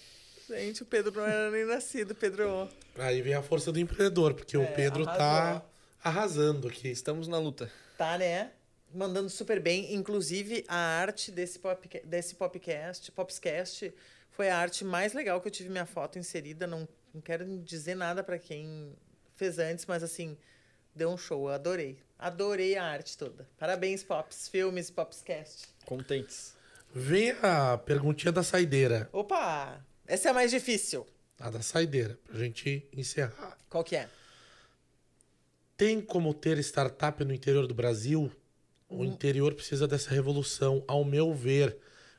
Gente, o Pedro não era nem nascido, Pedro. Aí vem a força do empreendedor, porque o É, Pedro tá arrasou. arrasando aqui. Estamos na luta. Tá, né? Mandando super bem. Inclusive, a arte desse, pop, desse popcast, popscast foi a arte mais legal que eu tive minha foto inserida. Não, não quero dizer nada pra quem fez antes, mas assim, deu um show. Eu adorei. Adorei a arte toda. Parabéns, Pops, Filmes, Popscast. Contentes. Vem a perguntinha da saideira. Opa! Essa é a mais difícil. A da saideira, pra gente encerrar. Qual que é? Tem como ter startup no interior do Brasil? O interior precisa dessa revolução, ao meu ver.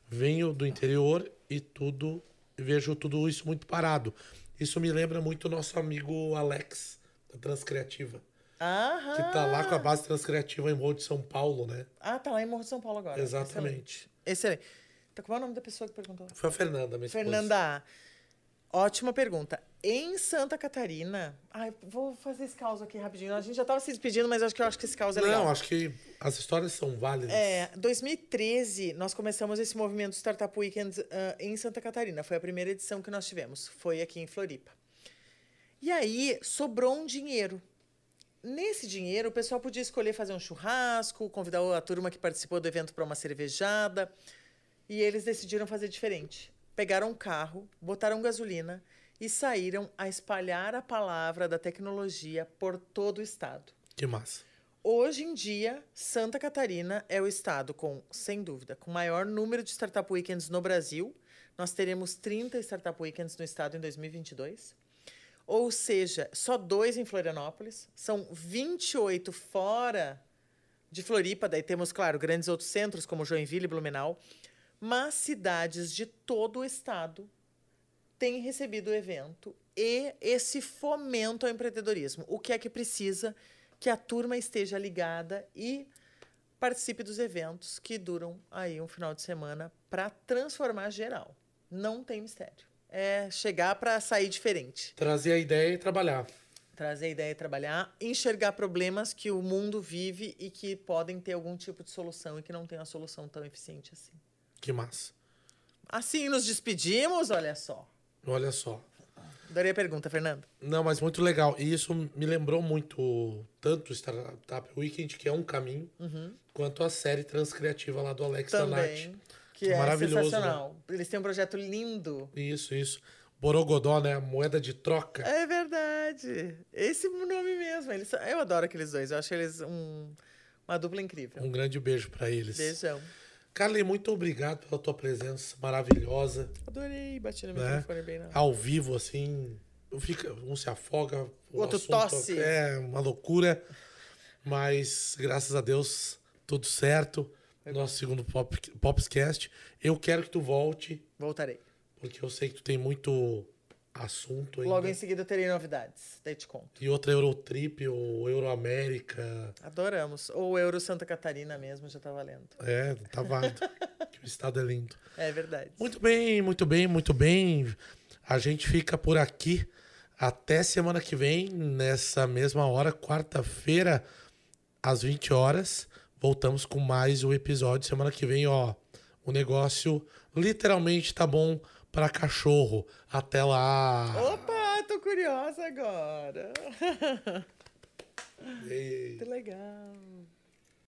Venho do interior e tudo vejo tudo isso muito parado. Isso me lembra muito o nosso amigo Alex, da Transcriativa, Aham. que tá lá com a base Transcriativa em Morro de São Paulo, né? Ah, tá lá em Morro de São Paulo agora. Exatamente. Excelente. Excelente. Tá, qual é o nome da pessoa que perguntou? Foi a Fernanda, minha esposa. Fernanda A. Ótima pergunta. Em Santa Catarina. Ai, vou fazer esse caos aqui rapidinho. A gente já estava se despedindo, mas acho que eu acho que esse caos é legal. Não, acho que as histórias são válidas. É, 2013, nós começamos esse movimento Startup Weekend ah, em Santa Catarina. Foi a primeira edição que nós tivemos. Foi aqui em Floripa. E aí, sobrou um dinheiro. Nesse dinheiro, o pessoal podia escolher fazer um churrasco, convidar a turma que participou do evento para uma cervejada. E eles decidiram fazer diferente. Pegaram um carro, botaram gasolina e saíram a espalhar a palavra da tecnologia por todo o estado. Que massa. Hoje em dia, Santa Catarina é o estado com, sem dúvida, com maior número de Startup Weekends no Brasil. Nós teremos 30 Startup Weekends no estado em 2022. Ou seja, só dois em Florianópolis. São 28 fora de Floripa. Daí temos, claro, grandes outros centros como Joinville e Blumenau. Mas cidades de todo o estado têm recebido o evento e esse fomento ao empreendedorismo. O que é que precisa? Que a turma esteja ligada e participe dos eventos que duram aí um final de semana para transformar geral. Não tem mistério. É chegar para sair diferente. Trazer a ideia e trabalhar. Trazer a ideia e trabalhar, enxergar problemas que o mundo vive e que podem ter algum tipo de solução e que não tem uma solução tão eficiente assim. Que massa. Assim nos despedimos, olha só. Olha só. Adorei a pergunta, Fernando. Não, mas muito legal. E isso me lembrou muito tanto o Startup Weekend, que é um caminho, quanto a série transcriativa lá do Alex Também. Danatti. Que é Maravilhoso, né? sensacional. Eles têm um projeto lindo. Isso, isso. Borogodó, né? Moeda de troca. É verdade. Esse nome mesmo. Eles, eu adoro aqueles dois. Eu acho eles um, uma dupla incrível. Um grande beijo pra eles. Beijão. Carly, muito obrigado pela tua presença maravilhosa. Adorei. Bati no Né? microfone bem na Ao vivo, assim. Fica, um se afoga. o Outro tosse. É uma loucura. Mas, graças a Deus, tudo certo. Nosso segundo pop, Popscast. Eu quero que tu volte, Voltarei. porque eu sei que tu tem muito assunto ainda. Logo em seguida eu terei novidades. Daí te conto. E outra Eurotrip ou Euroamérica. Adoramos. Ou Euro Santa Catarina mesmo, já tá valendo. É, tá válido. que o estado é lindo. É verdade. Muito bem, muito bem, muito bem. A gente fica por aqui até semana que vem, nessa mesma hora, quarta-feira, às 20 horas. Voltamos com mais um episódio. Semana que vem, ó, o negócio literalmente tá bom para cachorro. Até lá. Opa, tô curiosa agora. Ei. Que legal.